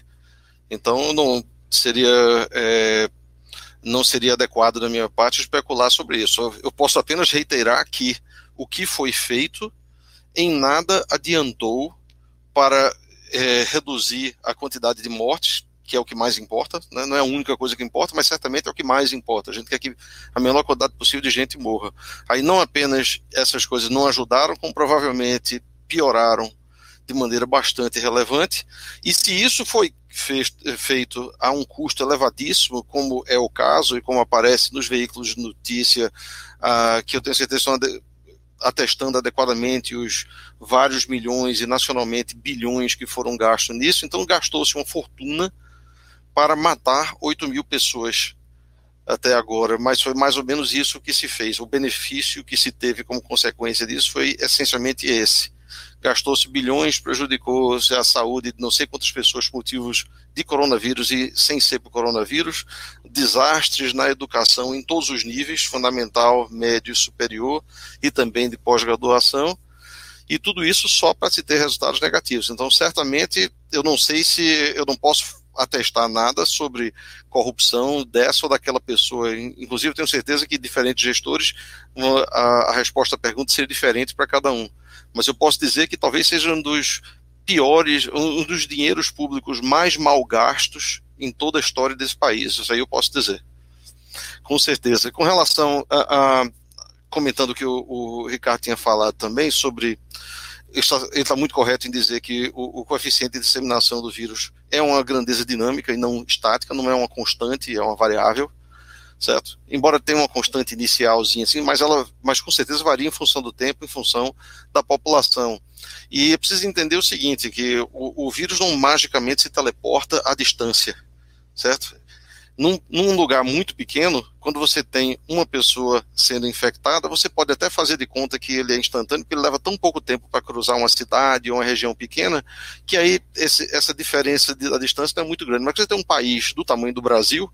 Então, não seria é, não seria adequado da minha parte especular sobre isso. Eu posso apenas reiterar que o que foi feito em nada adiantou para é, reduzir a quantidade de mortes, que é o que mais importa, né? não é a única coisa que importa, mas certamente é o que mais importa. A gente quer que a menor quantidade possível de gente morra. Aí não apenas essas coisas não ajudaram, como provavelmente pioraram de maneira bastante relevante. E se isso foi feito a um custo elevadíssimo, como é o caso e como aparece nos veículos de notícia, uh, que eu tenho certeza estão atestando adequadamente os vários milhões e nacionalmente bilhões que foram gastos nisso, então gastou-se uma fortuna para matar 8 mil pessoas até agora, mas foi mais ou menos isso que se fez. O benefício que se teve como consequência disso foi essencialmente esse gastou-se bilhões, prejudicou-se a saúde de não sei quantas pessoas por motivos de coronavírus e sem ser por coronavírus, desastres na educação em todos os níveis, fundamental, médio e superior, e também de pós-graduação, e tudo isso só para se ter resultados negativos. Então, certamente, eu não sei se eu não posso atestar nada sobre corrupção dessa ou daquela pessoa. Inclusive, tenho certeza que diferentes gestores, a, resposta à pergunta seria diferente para cada um mas eu posso dizer que talvez seja um dos piores, um dos dinheiros públicos mais mal gastos em toda a história desse país. Isso aí eu posso dizer. Com certeza. Com relação a. a comentando o que o, o, Ricardo tinha falado também sobre. Ele está, muito correto em dizer que o, o, coeficiente de disseminação do vírus é uma grandeza dinâmica e não estática, não é uma constante, é uma variável. Certo? Embora tenha uma constante inicialzinha assim, mas ela, mas com certeza varia em função do tempo, em função da população. E é preciso entender o seguinte, que o, o vírus não magicamente se teleporta à distância, certo? Num, num, lugar muito pequeno, quando você tem uma pessoa sendo infectada, você pode até fazer de conta que ele é instantâneo, porque ele leva tão pouco tempo para cruzar uma cidade ou uma região pequena, que aí esse, essa diferença de, da distância não é muito grande. Mas você tem um país do tamanho do Brasil,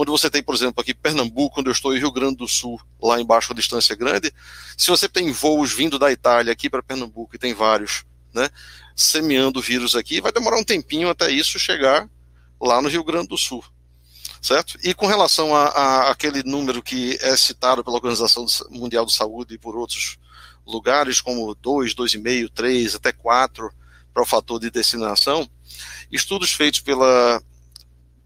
onde você tem, por exemplo, aqui Pernambuco, onde eu estou, e Rio Grande do Sul, lá embaixo a distância é grande, se você tem voos vindo da Itália aqui para Pernambuco, e tem vários, né, semeando vírus aqui, vai demorar um tempinho até isso chegar lá no Rio Grande do Sul certo? E com relação a, a, aquele número que é citado pela Organização Mundial de Saúde e por outros lugares, como 2, 2,5, 3, até 4, para o fator de destinação, estudos feitos pela,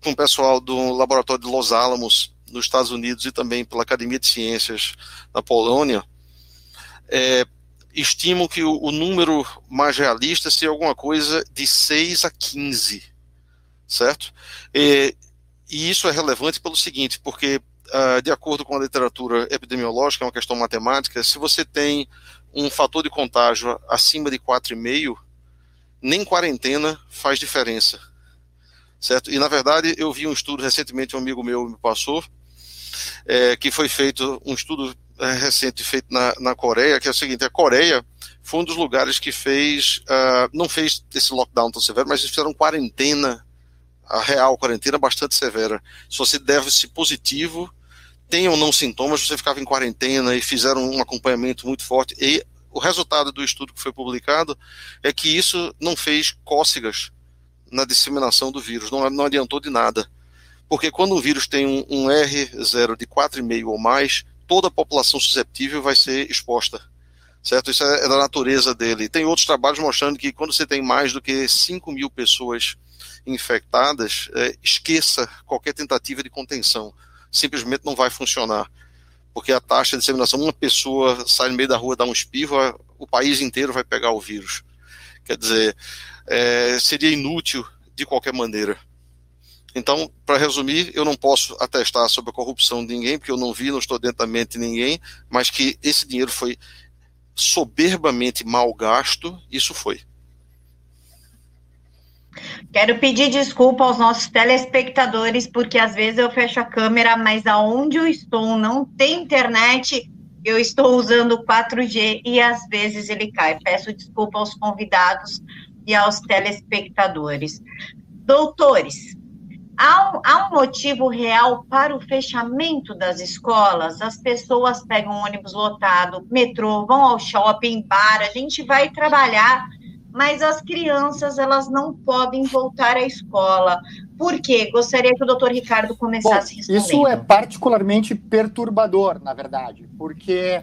com o pessoal do laboratório de Los Alamos, nos Estados Unidos, e também pela Academia de Ciências da Polônia, é, estimam que o, o número mais realista seria alguma coisa de 6 a 15, certo? E, e isso é relevante pelo seguinte, porque, uh, de acordo com a literatura epidemiológica, é uma questão matemática, se você tem um fator de contágio acima de 4,5, nem quarentena faz diferença. Certo? E, na verdade, eu vi um estudo recentemente, um amigo meu me passou, é, que foi feito, um estudo é, recente feito na, na Coreia, que é o seguinte, a Coreia foi um dos lugares que fez, uh, não fez esse lockdown tão severo, mas eles fizeram quarentena a real quarentena bastante severa. Se você deve-se positivo, tem ou não sintomas, você ficava em quarentena e fizeram um acompanhamento muito forte. E o resultado do estudo que foi publicado é que isso não fez cócegas na disseminação do vírus, não, não adiantou de nada. Porque quando o vírus tem um, um R0 de 4,5 ou mais, toda a população susceptível vai ser exposta. Certo? Isso é, é da natureza dele. Tem outros trabalhos mostrando que quando você tem mais do que 5 mil pessoas infectadas, é, esqueça qualquer tentativa de contenção. Simplesmente não vai funcionar. Porque a taxa de disseminação, uma pessoa sai no meio da rua, dá um espirro, o país inteiro vai pegar o vírus. Quer dizer, é, seria inútil de qualquer maneira. Então, para resumir, eu não posso atestar sobre a corrupção de ninguém, porque eu não vi, não estou dentro da mente de ninguém, mas que esse dinheiro foi soberbamente mal gasto, isso foi. Quero pedir desculpa aos nossos telespectadores, porque às vezes eu fecho a câmera, mas aonde eu estou não tem internet, eu estou usando 4G e às vezes ele cai. Peço desculpa aos convidados e aos telespectadores. Doutores, há um, há um motivo real para o fechamento das escolas? As pessoas pegam ônibus lotado, metrô, vão ao shopping, bar, a gente vai trabalhar mas as crianças elas não podem voltar à escola. Por quê? Gostaria que o doutor Ricardo começasse Bom, Isso é particularmente perturbador, na verdade, porque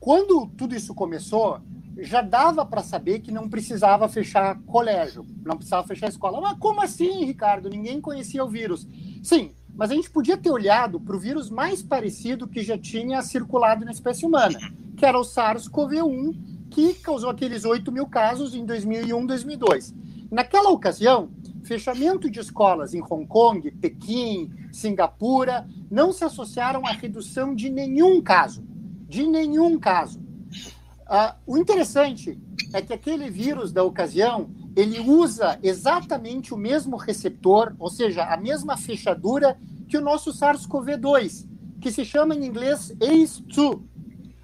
quando tudo isso começou, já dava para saber que não precisava fechar colégio, não precisava fechar escola. Mas como assim, Ricardo? Ninguém conhecia o vírus. Sim, mas a gente podia ter olhado para o vírus mais parecido que já tinha circulado na espécie humana, que era o SARS-CoV-1, que causou aqueles 8 mil casos em 2001, 2002. Naquela ocasião, fechamento de escolas em Hong Kong, Pequim, Singapura não se associaram à redução de nenhum caso. De nenhum caso. Uh, o interessante é que aquele vírus da ocasião ele usa exatamente o mesmo receptor, ou seja, a mesma fechadura que o nosso SARS-CoV-2, que se chama em inglês ACE2.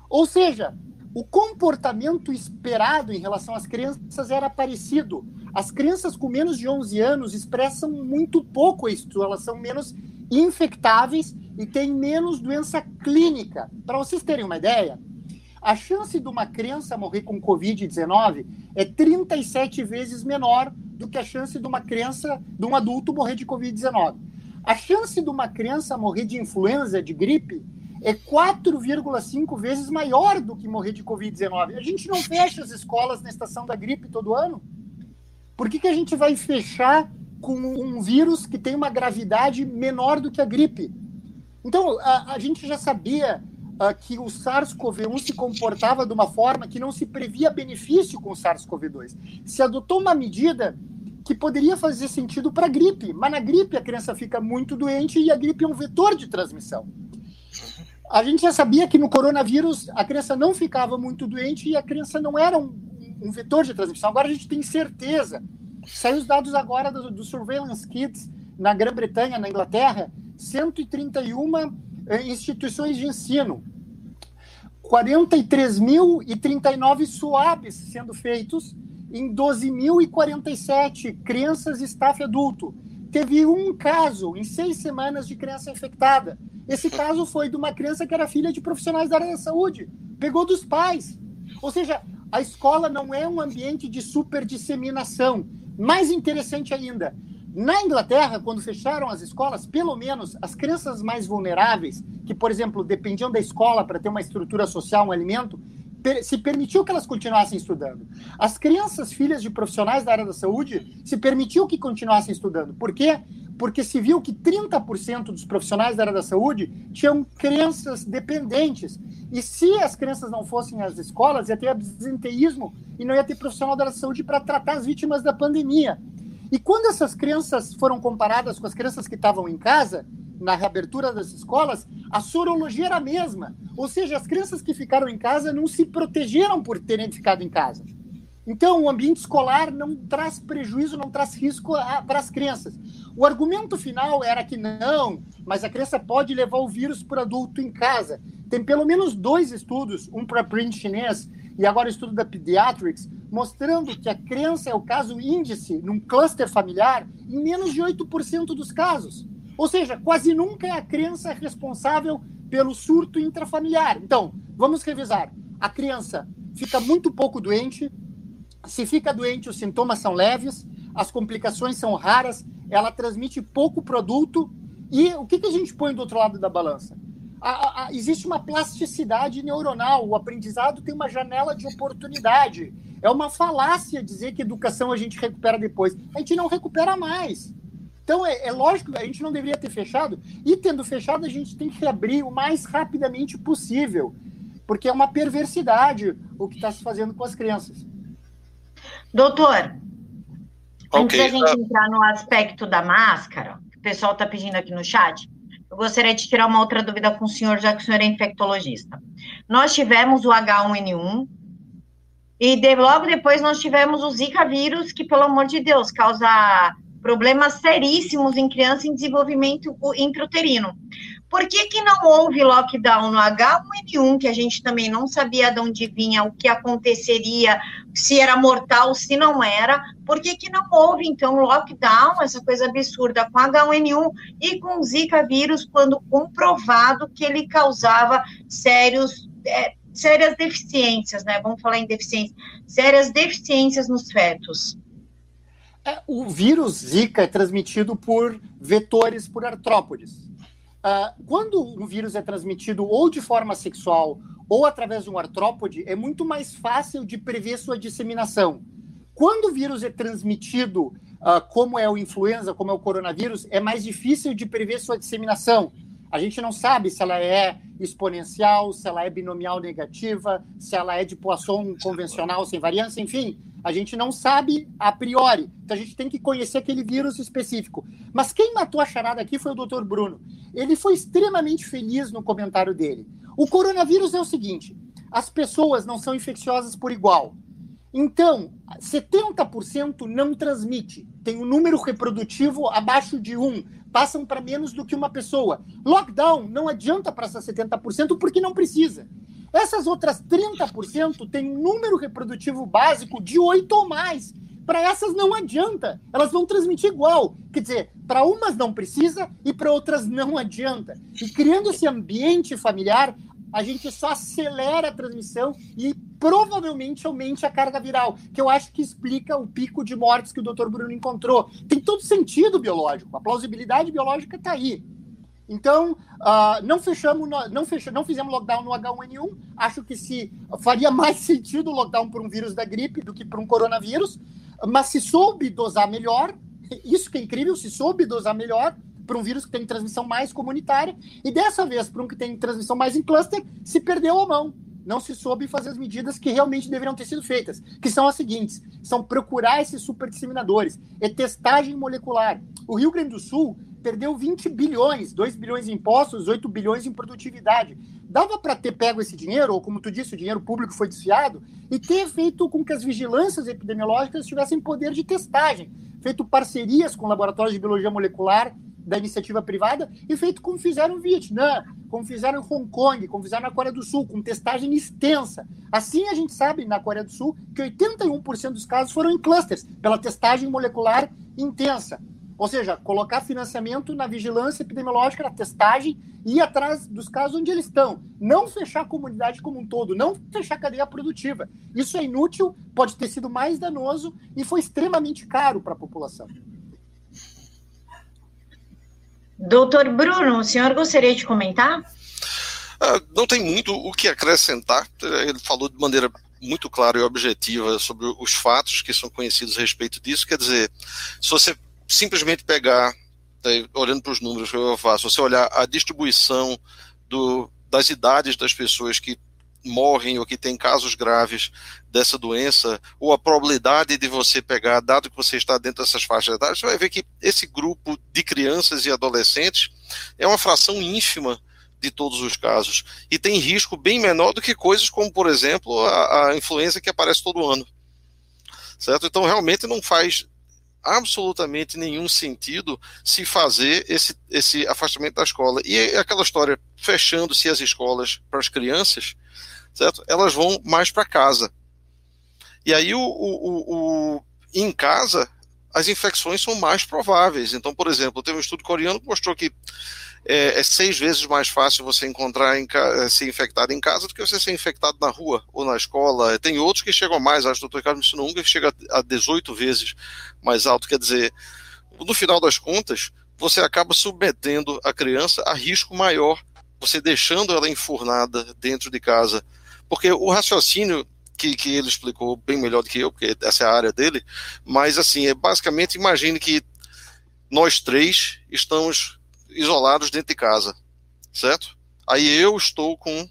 Ou seja, o comportamento esperado em relação às crianças era parecido. As crianças com menos de 11 anos expressam muito pouco isso, elas são menos infectáveis e têm menos doença clínica. Para vocês terem uma ideia, a chance de uma criança morrer com Covid-19 é 37 vezes menor do que a chance de uma criança, de um adulto morrer de Covid-19. A chance de uma criança morrer de influenza, de gripe, é 4,5 vezes maior do que morrer de Covid-19. A gente não fecha as escolas na estação da gripe todo ano? Por que, que a gente vai fechar com um vírus que tem uma gravidade menor do que a gripe? Então, a, a gente já sabia uh, que o SARS-CoV-1 se comportava de uma forma que não se previa benefício com o SARS-CoV-2. Se adotou uma medida que poderia fazer sentido para a gripe, mas na gripe a criança fica muito doente e a gripe é um vetor de transmissão. A gente já sabia que no coronavírus a criança não ficava muito doente e a criança não era um, um vetor de transmissão. Agora a gente tem certeza. Saiu os dados agora do, do Surveillance Kits na Grã-Bretanha, na Inglaterra, 131 eh, instituições de ensino, 43.039 swabs sendo feitos em 12.047 crianças e staff adulto. Teve um caso em seis semanas de criança infectada. Esse caso foi de uma criança que era filha de profissionais da área da saúde. Pegou dos pais. Ou seja, a escola não é um ambiente de super disseminação. Mais interessante ainda, na Inglaterra, quando fecharam as escolas, pelo menos as crianças mais vulneráveis, que, por exemplo, dependiam da escola para ter uma estrutura social, um alimento, se permitiu que elas continuassem estudando. As crianças, filhas de profissionais da área da saúde, se permitiu que continuassem estudando. Por quê? Porque se viu que 30% dos profissionais da área da saúde tinham crianças dependentes. E se as crianças não fossem às escolas, ia ter absenteísmo e não ia ter profissional da área da saúde para tratar as vítimas da pandemia. E quando essas crianças foram comparadas com as crianças que estavam em casa, na reabertura das escolas, a sorologia era a mesma. Ou seja, as crianças que ficaram em casa não se protegeram por terem ficado em casa. Então, o ambiente escolar não traz prejuízo, não traz risco para as crianças. O argumento final era que não, mas a criança pode levar o vírus para o adulto em casa. Tem pelo menos dois estudos, um para print chinês e agora o estudo da Pediatrics, mostrando que a crença é o caso índice num cluster familiar em menos de 8% dos casos. Ou seja, quase nunca é a criança responsável pelo surto intrafamiliar. Então, vamos revisar. A criança fica muito pouco doente, se fica doente, os sintomas são leves, as complicações são raras, ela transmite pouco produto. E o que, que a gente põe do outro lado da balança? A, a, existe uma plasticidade neuronal, o aprendizado tem uma janela de oportunidade. É uma falácia dizer que educação a gente recupera depois. A gente não recupera mais. Então, é, é lógico, a gente não deveria ter fechado. E tendo fechado, a gente tem que abrir o mais rapidamente possível. Porque é uma perversidade o que está se fazendo com as crianças. Doutor, okay, antes da gente uh... entrar no aspecto da máscara, que o pessoal está pedindo aqui no chat, eu gostaria de tirar uma outra dúvida com o senhor, já que o senhor é infectologista. Nós tivemos o H1N1, e de, logo depois nós tivemos o Zika vírus, que, pelo amor de Deus, causa problemas seríssimos em criança em desenvolvimento intrauterino. Por que, que não houve lockdown no H1N1, que a gente também não sabia de onde vinha, o que aconteceria, se era mortal, se não era? Por que, que não houve, então, lockdown, essa coisa absurda, com H1N1 e com Zika vírus, quando comprovado que ele causava sérios. É, sérias deficiências, né? Vamos falar em deficiência, sérias deficiências nos fetos. É, o vírus Zika é transmitido por vetores, por artrópodes. Uh, quando um vírus é transmitido ou de forma sexual ou através de um artrópode, é muito mais fácil de prever sua disseminação. Quando o vírus é transmitido, uh, como é o influenza, como é o coronavírus, é mais difícil de prever sua disseminação. A gente não sabe se ela é exponencial, se ela é binomial negativa, se ela é de Poisson convencional sem variância, enfim, a gente não sabe a priori. Então a gente tem que conhecer aquele vírus específico. Mas quem matou a charada aqui foi o Dr. Bruno. Ele foi extremamente feliz no comentário dele. O coronavírus é o seguinte: as pessoas não são infecciosas por igual. Então, 70% não transmite, tem um número reprodutivo abaixo de 1, passam para menos do que uma pessoa. Lockdown não adianta para essas 70% porque não precisa. Essas outras 30% têm um número reprodutivo básico de 8 ou mais. Para essas não adianta, elas vão transmitir igual. Quer dizer, para umas não precisa e para outras não adianta. E criando esse ambiente familiar, a gente só acelera a transmissão e provavelmente aumente a carga viral, que eu acho que explica o pico de mortes que o Dr. Bruno encontrou. Tem todo sentido biológico, a plausibilidade biológica está aí. Então, uh, não fechamos, não, fech, não fizemos lockdown no H1N1. Acho que se faria mais sentido o lockdown por um vírus da gripe do que por um coronavírus, mas se soube dosar melhor, isso que é incrível, se soube dosar melhor, para um vírus que tem transmissão mais comunitária, e dessa vez, para um que tem transmissão mais em cluster, se perdeu a mão. Não se soube fazer as medidas que realmente deveriam ter sido feitas, que são as seguintes: são procurar esses super disseminadores, é testagem molecular. O Rio Grande do Sul perdeu 20 bilhões, 2 bilhões em impostos, 8 bilhões em produtividade. Dava para ter pego esse dinheiro, ou como tu disse, o dinheiro público foi desfiado, e ter feito com que as vigilâncias epidemiológicas tivessem poder de testagem, feito parcerias com laboratórios de biologia molecular da iniciativa privada e feito como fizeram no Vietnã, como fizeram em Hong Kong, como fizeram na Coreia do Sul, com testagem extensa. Assim a gente sabe na Coreia do Sul que 81% dos casos foram em clusters, pela testagem molecular intensa. Ou seja, colocar financiamento na vigilância epidemiológica, na testagem e ir atrás dos casos onde eles estão. Não fechar a comunidade como um todo, não fechar a cadeia produtiva. Isso é inútil, pode ter sido mais danoso e foi extremamente caro para a população. Doutor Bruno, o senhor gostaria de comentar? Ah, não tem muito o que acrescentar. Ele falou de maneira muito clara e objetiva sobre os fatos que são conhecidos a respeito disso. Quer dizer, se você simplesmente pegar, né, olhando para os números que eu faço, você olhar a distribuição do, das idades das pessoas que morrem ou que têm casos graves dessa doença, ou a probabilidade de você pegar, dado que você está dentro dessas faixas de idade, você vai ver que esse grupo de crianças e adolescentes é uma fração ínfima de todos os casos e tem risco bem menor do que coisas como, por exemplo, a, a influenza que aparece todo ano. Certo? Então, realmente não faz absolutamente nenhum sentido se fazer esse, esse afastamento da escola. E é aquela história, fechando-se as escolas para as crianças, certo? Elas vão mais para casa. E aí, o, o, o, em casa, as infecções são mais prováveis. Então, por exemplo, teve um estudo coreano que mostrou que é, é seis vezes mais fácil você encontrar em, é, ser infectado em casa do que você ser infectado na rua ou na escola. Tem outros que chegam mais, acho que o Dr. Carlos mencionou um que chega a 18 vezes mais alto. Quer dizer, no final das contas, você acaba submetendo a criança a risco maior, você deixando ela enfurnada dentro de casa. Porque o raciocínio que, que ele explicou bem melhor do que eu, porque essa é a área dele, mas assim, é basicamente imagine que nós três estamos isolados dentro de casa, certo? Aí eu estou com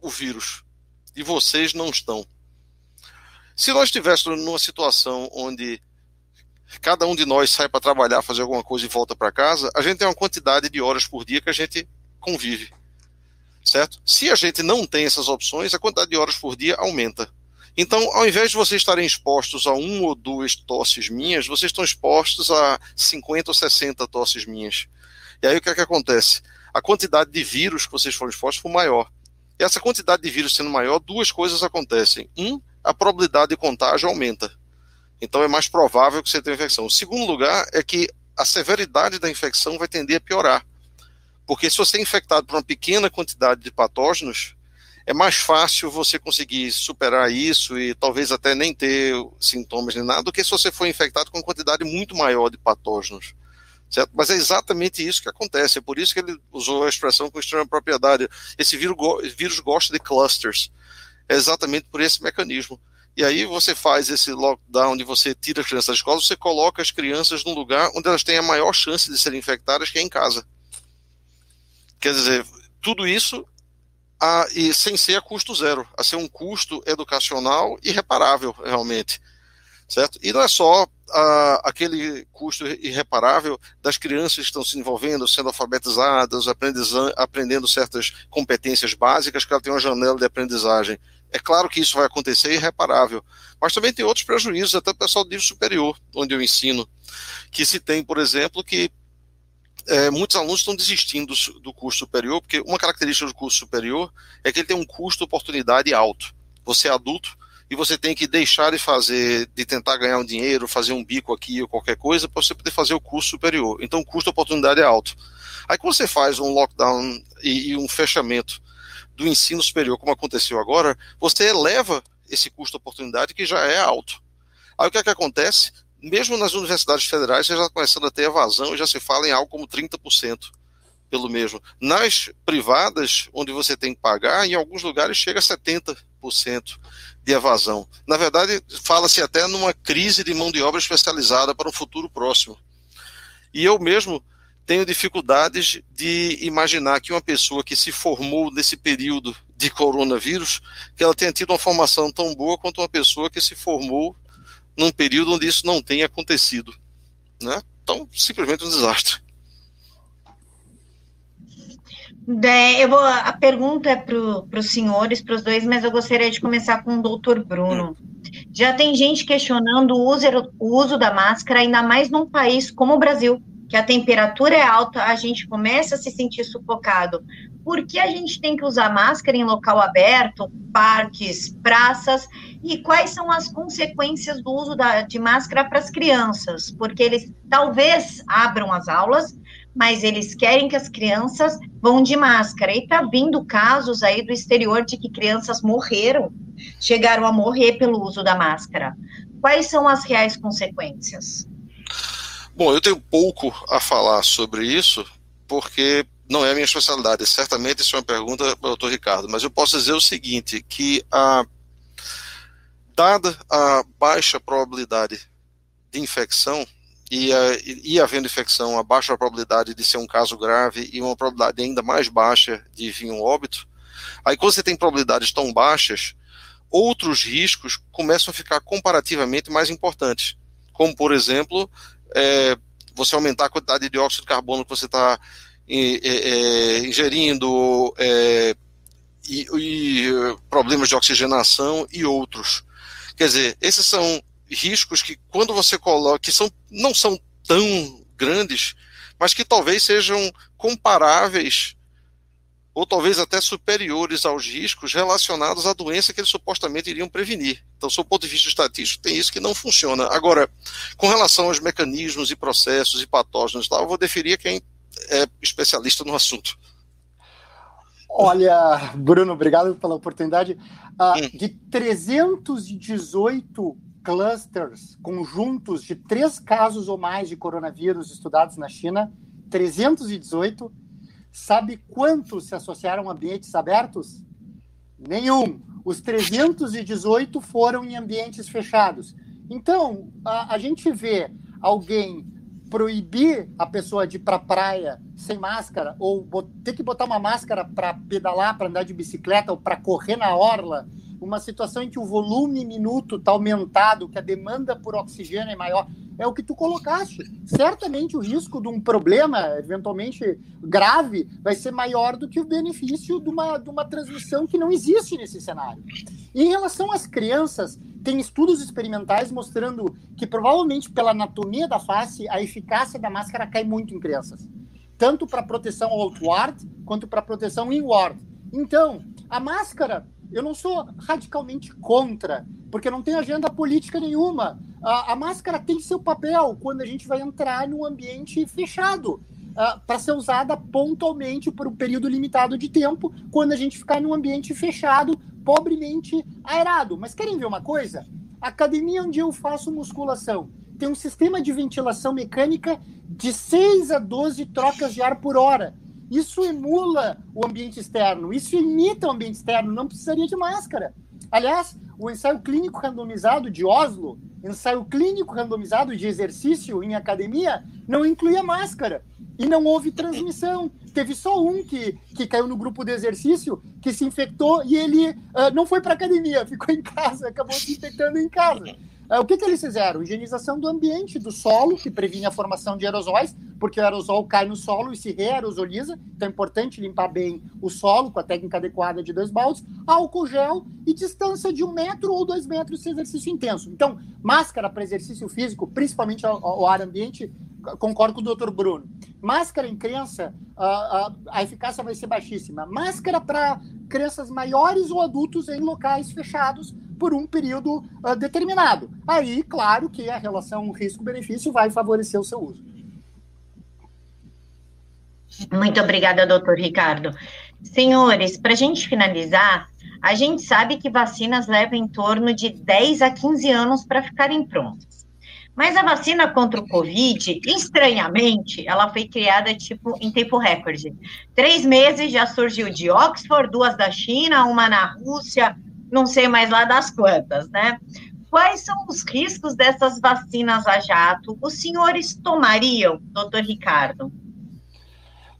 o vírus e vocês não estão. Se nós estivéssemos numa situação onde cada um de nós sai para trabalhar, fazer alguma coisa e volta para casa, a gente tem uma quantidade de horas por dia que a gente convive, certo? Se a gente não tem essas opções, a quantidade de horas por dia aumenta. Então, ao invés de vocês estarem expostos a um ou duas tosses minhas, vocês estão expostos a 50 ou 60 tosses minhas. E aí o que é que acontece? A quantidade de vírus que vocês foram expostos foi maior. E essa quantidade de vírus sendo maior, duas coisas acontecem. Um, a probabilidade de contágio aumenta. Então é mais provável que você tenha infecção. O segundo lugar é que a severidade da infecção vai tender a piorar. Porque se você é infectado por uma pequena quantidade de patógenos, é mais fácil você conseguir superar isso e talvez até nem ter sintomas nem nada do que se você for infectado com uma quantidade muito maior de patógenos. Certo? Mas é exatamente isso que acontece. É por isso que ele usou a expressão com extrema propriedade. Esse vírus, gosta de clusters. É exatamente por esse mecanismo. E aí você faz esse lockdown onde você tira as crianças da escola, você coloca as crianças num lugar onde elas têm a maior chance de serem infectadas, que é em casa. Quer dizer, tudo isso a, e sem ser a custo zero, a ser um custo educacional irreparável, realmente certo? E não é só aquele custo irreparável das crianças que estão se envolvendo, sendo alfabetizadas, aprendendo certas competências básicas, que ela tem uma janela de aprendizagem. É claro que isso vai acontecer irreparável, mas também tem outros prejuízos, até o pessoal do nível superior, onde eu ensino, que se tem, por exemplo, que é, muitos alunos estão desistindo do, do curso superior, porque uma característica do curso superior é que ele tem um custo-oportunidade alto. Você é adulto, e você tem que deixar de fazer, de tentar ganhar um dinheiro, fazer um bico aqui ou qualquer coisa, para você poder fazer o curso superior. Então o custo oportunidade é alto. Aí quando você faz um lockdown e, e um fechamento do ensino superior, como aconteceu agora, você eleva esse custo oportunidade que já é alto. Aí o que é que acontece? Mesmo nas universidades federais, você já está começando a ter evasão e já se fala em algo como 30% pelo mesmo. Nas privadas, onde você tem que pagar, em alguns lugares chega a 70% de evasão. Na verdade, fala-se até numa crise de mão de obra especializada para um futuro próximo. E eu mesmo tenho dificuldades de imaginar que uma pessoa que se formou nesse período de coronavírus, que ela tenha tido uma formação tão boa quanto uma pessoa que se formou num período onde isso não tenha acontecido. Né? Então, simplesmente um desastre. É, eu vou, a pergunta é para os senhores, para os dois, mas eu gostaria de começar com o doutor Bruno. Já tem gente questionando o uso, o uso da máscara, ainda mais num país como o Brasil, que a temperatura é alta, a gente começa a se sentir sufocado. Por que a gente tem que usar máscara em local aberto, parques, praças? E quais são as consequências do uso da, de máscara para as crianças? Porque eles talvez abram as aulas, mas eles querem que as crianças vão de máscara. E está vindo casos aí do exterior de que crianças morreram, chegaram a morrer pelo uso da máscara. Quais são as reais consequências? Bom, eu tenho pouco a falar sobre isso, porque não é a minha especialidade. Certamente isso é uma pergunta para o doutor Ricardo, mas eu posso dizer o seguinte, que a, dada a baixa probabilidade de infecção, e, a, e havendo infecção, a baixa probabilidade de ser um caso grave e uma probabilidade ainda mais baixa de vir um óbito, aí quando você tem probabilidades tão baixas, outros riscos começam a ficar comparativamente mais importantes, como por exemplo é, você aumentar a quantidade de dióxido de carbono que você está é, ingerindo, é, e, e, problemas de oxigenação e outros. Quer dizer, esses são riscos que quando você coloca, que são, não são tão grandes, mas que talvez sejam comparáveis ou talvez até superiores aos riscos relacionados à doença que eles supostamente iriam prevenir. Então, do ponto de vista estatístico, tem isso que não funciona. Agora, com relação aos mecanismos e processos e patógenos, tal, eu vou deferir a quem é especialista no assunto. Olha, Bruno, obrigado pela oportunidade. Uh, hum. De 318 clusters, conjuntos de três casos ou mais de coronavírus estudados na China, 318 Sabe quantos se associaram a ambientes abertos? Nenhum. Os 318 foram em ambientes fechados. Então, a, a gente vê alguém proibir a pessoa de ir para a praia sem máscara, ou ter que botar uma máscara para pedalar, para andar de bicicleta, ou para correr na orla, uma situação em que o volume minuto está aumentado, que a demanda por oxigênio é maior é o que tu colocaste. Certamente o risco de um problema, eventualmente grave, vai ser maior do que o benefício de uma, de uma transmissão que não existe nesse cenário. E em relação às crianças, tem estudos experimentais mostrando que provavelmente pela anatomia da face, a eficácia da máscara cai muito em crianças. Tanto para proteção outward quanto para proteção inward. Então, a máscara eu não sou radicalmente contra, porque não tem agenda política nenhuma. A, a máscara tem seu papel quando a gente vai entrar num ambiente fechado, uh, para ser usada pontualmente por um período limitado de tempo, quando a gente ficar num ambiente fechado, pobremente aerado. Mas querem ver uma coisa? A academia onde eu faço musculação tem um sistema de ventilação mecânica de 6 a 12 trocas de ar por hora. Isso emula o ambiente externo, isso imita o ambiente externo, não precisaria de máscara. Aliás, o ensaio clínico randomizado de Oslo, ensaio clínico randomizado de exercício em academia, não incluía máscara. E não houve transmissão. Teve só um que, que caiu no grupo de exercício, que se infectou e ele uh, não foi para academia, <laughs> ficou em casa, acabou se infectando em casa. Uh, o que, que eles fizeram? Higienização do ambiente, do solo, que previne a formação de aerosóis, porque o aerosol cai no solo e se reaerosoliza, então é importante limpar bem o solo com a técnica adequada de dois baldes, álcool gel e distância de um metro ou dois metros se exercício intenso. Então, máscara para exercício físico, principalmente ao, ar ambiente, concordo com o doutor Bruno. Máscara em criança, a, a, a eficácia vai ser baixíssima. Máscara para crianças maiores ou adultos em locais fechados por um período uh, determinado. Aí, claro que a relação risco-benefício vai favorecer o seu uso. Muito obrigada, doutor Ricardo. Senhores, para a gente finalizar, a gente sabe que vacinas levam em torno de 10 a 15 anos para ficarem prontas. Mas a vacina contra o Covid, estranhamente, ela foi criada tipo em tempo recorde. Três meses já surgiu de Oxford, duas da China, uma na Rússia, não sei mais lá das quantas, né? Quais são os riscos dessas vacinas a jato? Os senhores tomariam, doutor Ricardo?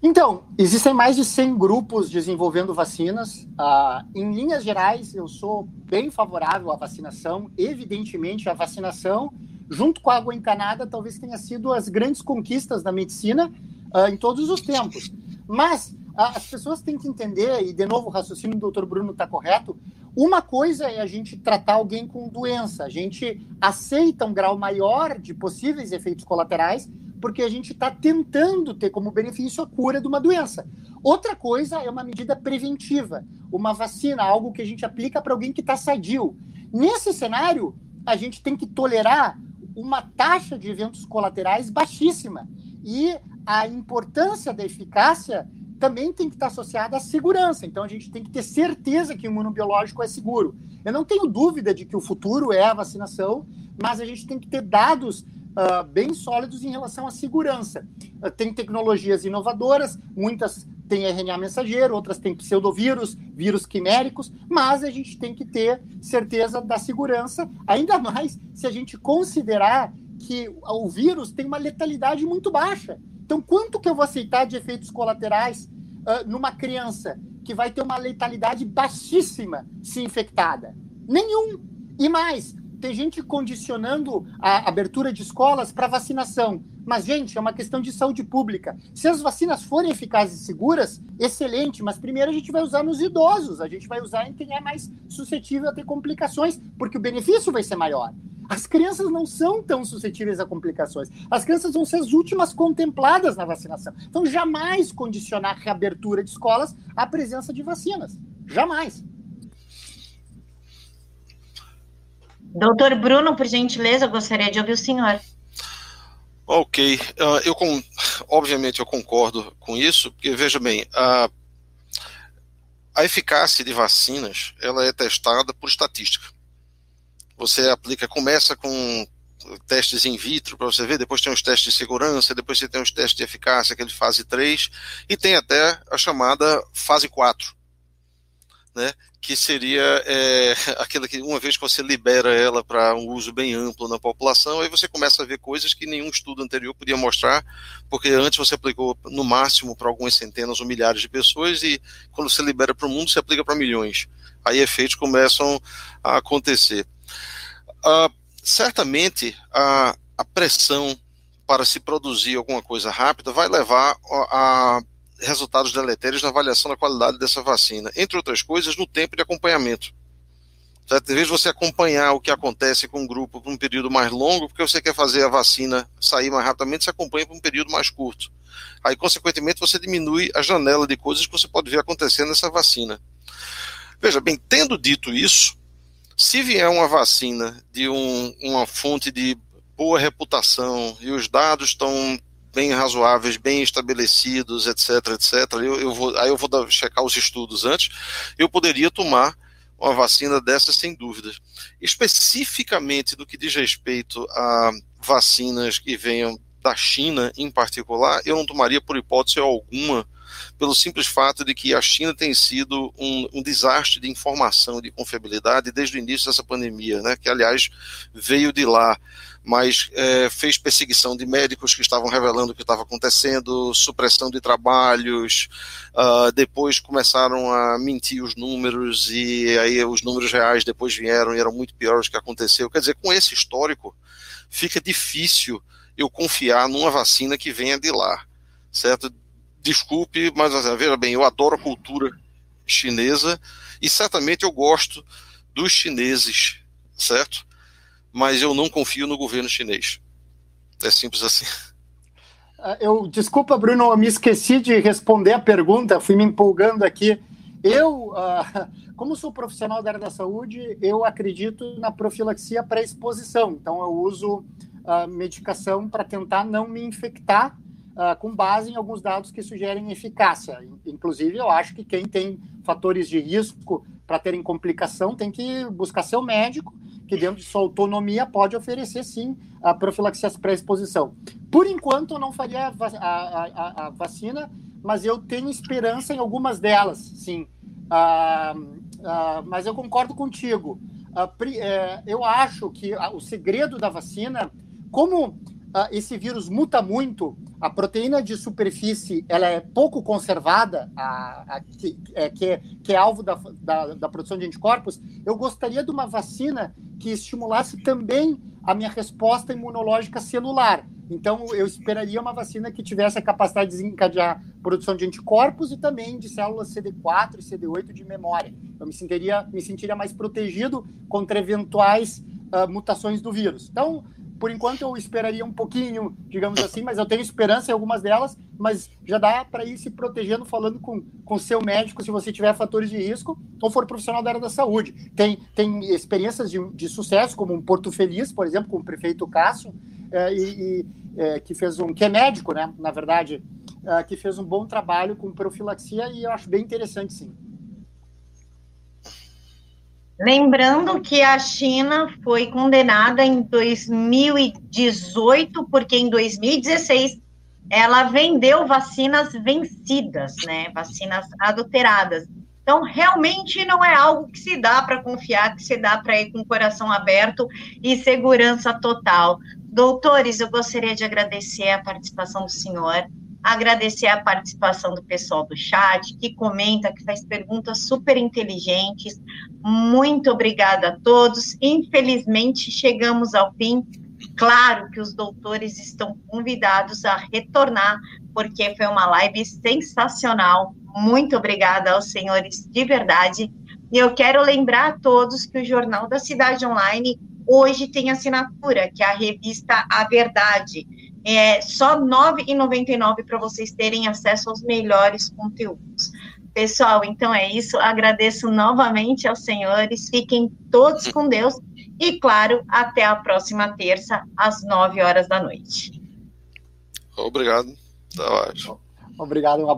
Então, existem mais de 100 grupos desenvolvendo vacinas. Ah, em linhas gerais, eu sou bem favorável à vacinação. Evidentemente, a vacinação, junto com a água encanada, talvez tenha sido as grandes conquistas da medicina ah, em todos os tempos. Mas as pessoas têm que entender, e de novo o raciocínio do doutor Bruno está correto, uma coisa é a gente tratar alguém com doença, a gente aceita um grau maior de possíveis efeitos colaterais, porque a gente está tentando ter como benefício a cura de uma doença. Outra coisa é uma medida preventiva, uma vacina, algo que a gente aplica para alguém que está sadio. Nesse cenário, a gente tem que tolerar uma taxa de eventos colaterais baixíssima. E a importância da eficácia também tem que estar associada à segurança. Então, a gente tem que ter certeza que o imunobiológico é seguro. Eu não tenho dúvida de que o futuro é a vacinação, mas a gente tem que ter dados uh, bem sólidos em relação à segurança. Uh, tem tecnologias inovadoras, muitas têm RNA mensageiro, outras têm pseudovírus, vírus quiméricos, mas a gente tem que ter certeza da segurança, ainda mais se a gente considerar que o vírus tem uma letalidade muito baixa. Então, quanto que eu vou aceitar de efeitos colaterais uh, numa criança que vai ter uma letalidade baixíssima se infectada? Nenhum. E mais, tem gente condicionando a abertura de escolas para vacinação. Mas, gente, é uma questão de saúde pública. Se as vacinas forem eficazes e seguras, excelente, mas primeiro a gente vai usar nos idosos, a gente vai usar em quem é mais suscetível a ter complicações, porque o benefício vai ser maior. As crianças não são tão suscetíveis a complicações. As crianças vão ser as últimas contempladas na vacinação. Então, jamais condicionar a reabertura de escolas à presença de vacinas. Jamais. Doutor Bruno, por gentileza, eu gostaria de ouvir o senhor. Ok, uh, eu com, <sighs> obviamente eu concordo com isso, porque veja bem, a, a eficácia de vacinas ela é testada por estatística. Você aplica, começa com testes in vitro para você ver, depois tem os testes de segurança, depois você tem os testes de eficácia, aquele fase 3, e tem até a chamada fase 4, né, que seria é, <laughs> aquela que, uma vez que você libera ela para um uso bem amplo na população, aí você começa a ver coisas que nenhum estudo anterior podia mostrar, porque antes você aplicou no máximo para algumas centenas ou milhares de pessoas, e quando você libera para o mundo, você aplica para milhões. Aí efeitos começam a acontecer. Uh, certamente, a, a pressão para se produzir alguma coisa rápida vai levar a, a resultados deletérios na avaliação da qualidade dessa vacina, entre outras coisas, no tempo de acompanhamento. Certo? Em vez de você acompanhar o que acontece com um grupo por um período mais longo, porque você quer fazer a vacina sair mais rapidamente, você acompanha por um período mais curto. Aí, consequentemente, você diminui a janela de coisas que você pode ver acontecendo nessa vacina. Veja bem, tendo dito isso, se vier uma vacina de um, uma fonte de boa reputação e os dados estão bem razoáveis, bem estabelecidos, etc, etc. Eu, eu vou, aí eu vou dar, checar os estudos antes. Eu poderia tomar uma vacina dessa sem dúvida. Especificamente do que diz respeito a vacinas que venham da China em particular, eu não tomaria por hipótese alguma, pelo simples fato de que a China tem sido um, um desastre de informação, de confiabilidade desde o início dessa pandemia, né, que aliás veio de lá mas é, fez perseguição de médicos que estavam revelando o que estava acontecendo, supressão de trabalhos, uh, depois começaram a mentir os números e aí os números reais depois vieram e eram muito piores do que aconteceu. Quer dizer, com esse histórico, fica difícil eu confiar numa vacina que venha de lá, certo? Desculpe, mas veja bem, eu adoro a cultura chinesa e certamente eu gosto dos chineses, certo? Mas eu não confio no governo chinês. É simples assim. Ah, eu desculpa, Bruno, eu me esqueci de responder a pergunta, fui me empolgando aqui. Eu, ah, <laughs> como sou profissional da área da saúde, eu acredito na profilaxia pré-exposição. Então, eu uso a medicação para tentar não me infectar, uh, com base em alguns dados que sugerem eficácia. Inclusive, eu acho que quem tem fatores de risco para terem complicação tem que buscar seu médico que dentro de sua autonomia pode oferecer sim a profilaxia pré-exposição. Por enquanto, eu não faria a, a, a, a, vacina, mas eu tenho esperança em algumas delas, sim. Ah, ah, mas eu concordo contigo. Ah, é, eu acho que o segredo da vacina, como esse vírus muta muito, a proteína de superfície ela é pouco conservada, a, a que, é, que, é, que, é, alvo da, da, da, produção de anticorpos, eu gostaria de uma vacina que estimulasse também a minha resposta imunológica celular. Então, eu esperaria uma vacina que tivesse a capacidade de desencadear produção de anticorpos e também de células CD4 e CD8 de memória. Eu me sentiria, me sentiria mais protegido contra eventuais uh, mutações do vírus. Então, por enquanto, eu esperaria um pouquinho, digamos assim, mas eu tenho esperança em algumas delas, mas já dá para ir se protegendo, falando com o seu médico se você tiver fatores de risco ou for profissional da área da saúde. Tem, tem experiências de, de sucesso, como um Porto Feliz, por exemplo, com o prefeito Cássio, é, e é, que fez um que é médico, né? Na verdade, é, que fez um bom trabalho com profilaxia e eu acho bem interessante, sim. Lembrando que a China foi condenada em 2018, porque em 2016 ela vendeu vacinas vencidas, né? Vacinas adulteradas. Então, realmente não é algo que se dá para confiar, que se dá para ir com o coração aberto e segurança total. Doutores, eu gostaria de agradecer a participação do senhor, agradecer a participação do pessoal do chat, que comenta, que faz perguntas super inteligentes. Muito obrigada a todos. Infelizmente, chegamos ao fim. Claro que os doutores estão convidados a retornar, porque foi uma live sensacional. Muito obrigada aos senhores de verdade. E eu quero lembrar a todos que o Jornal da Cidade Online hoje tem assinatura, que é a revista A Verdade. É só R$ 9,99 para vocês terem acesso aos melhores conteúdos. Pessoal, então é isso. Agradeço novamente aos senhores. Fiquem todos com Deus. E, claro, até a próxima terça, às 9 horas da noite. Obrigado. Tá ótimo. Obrigado. Um abraço.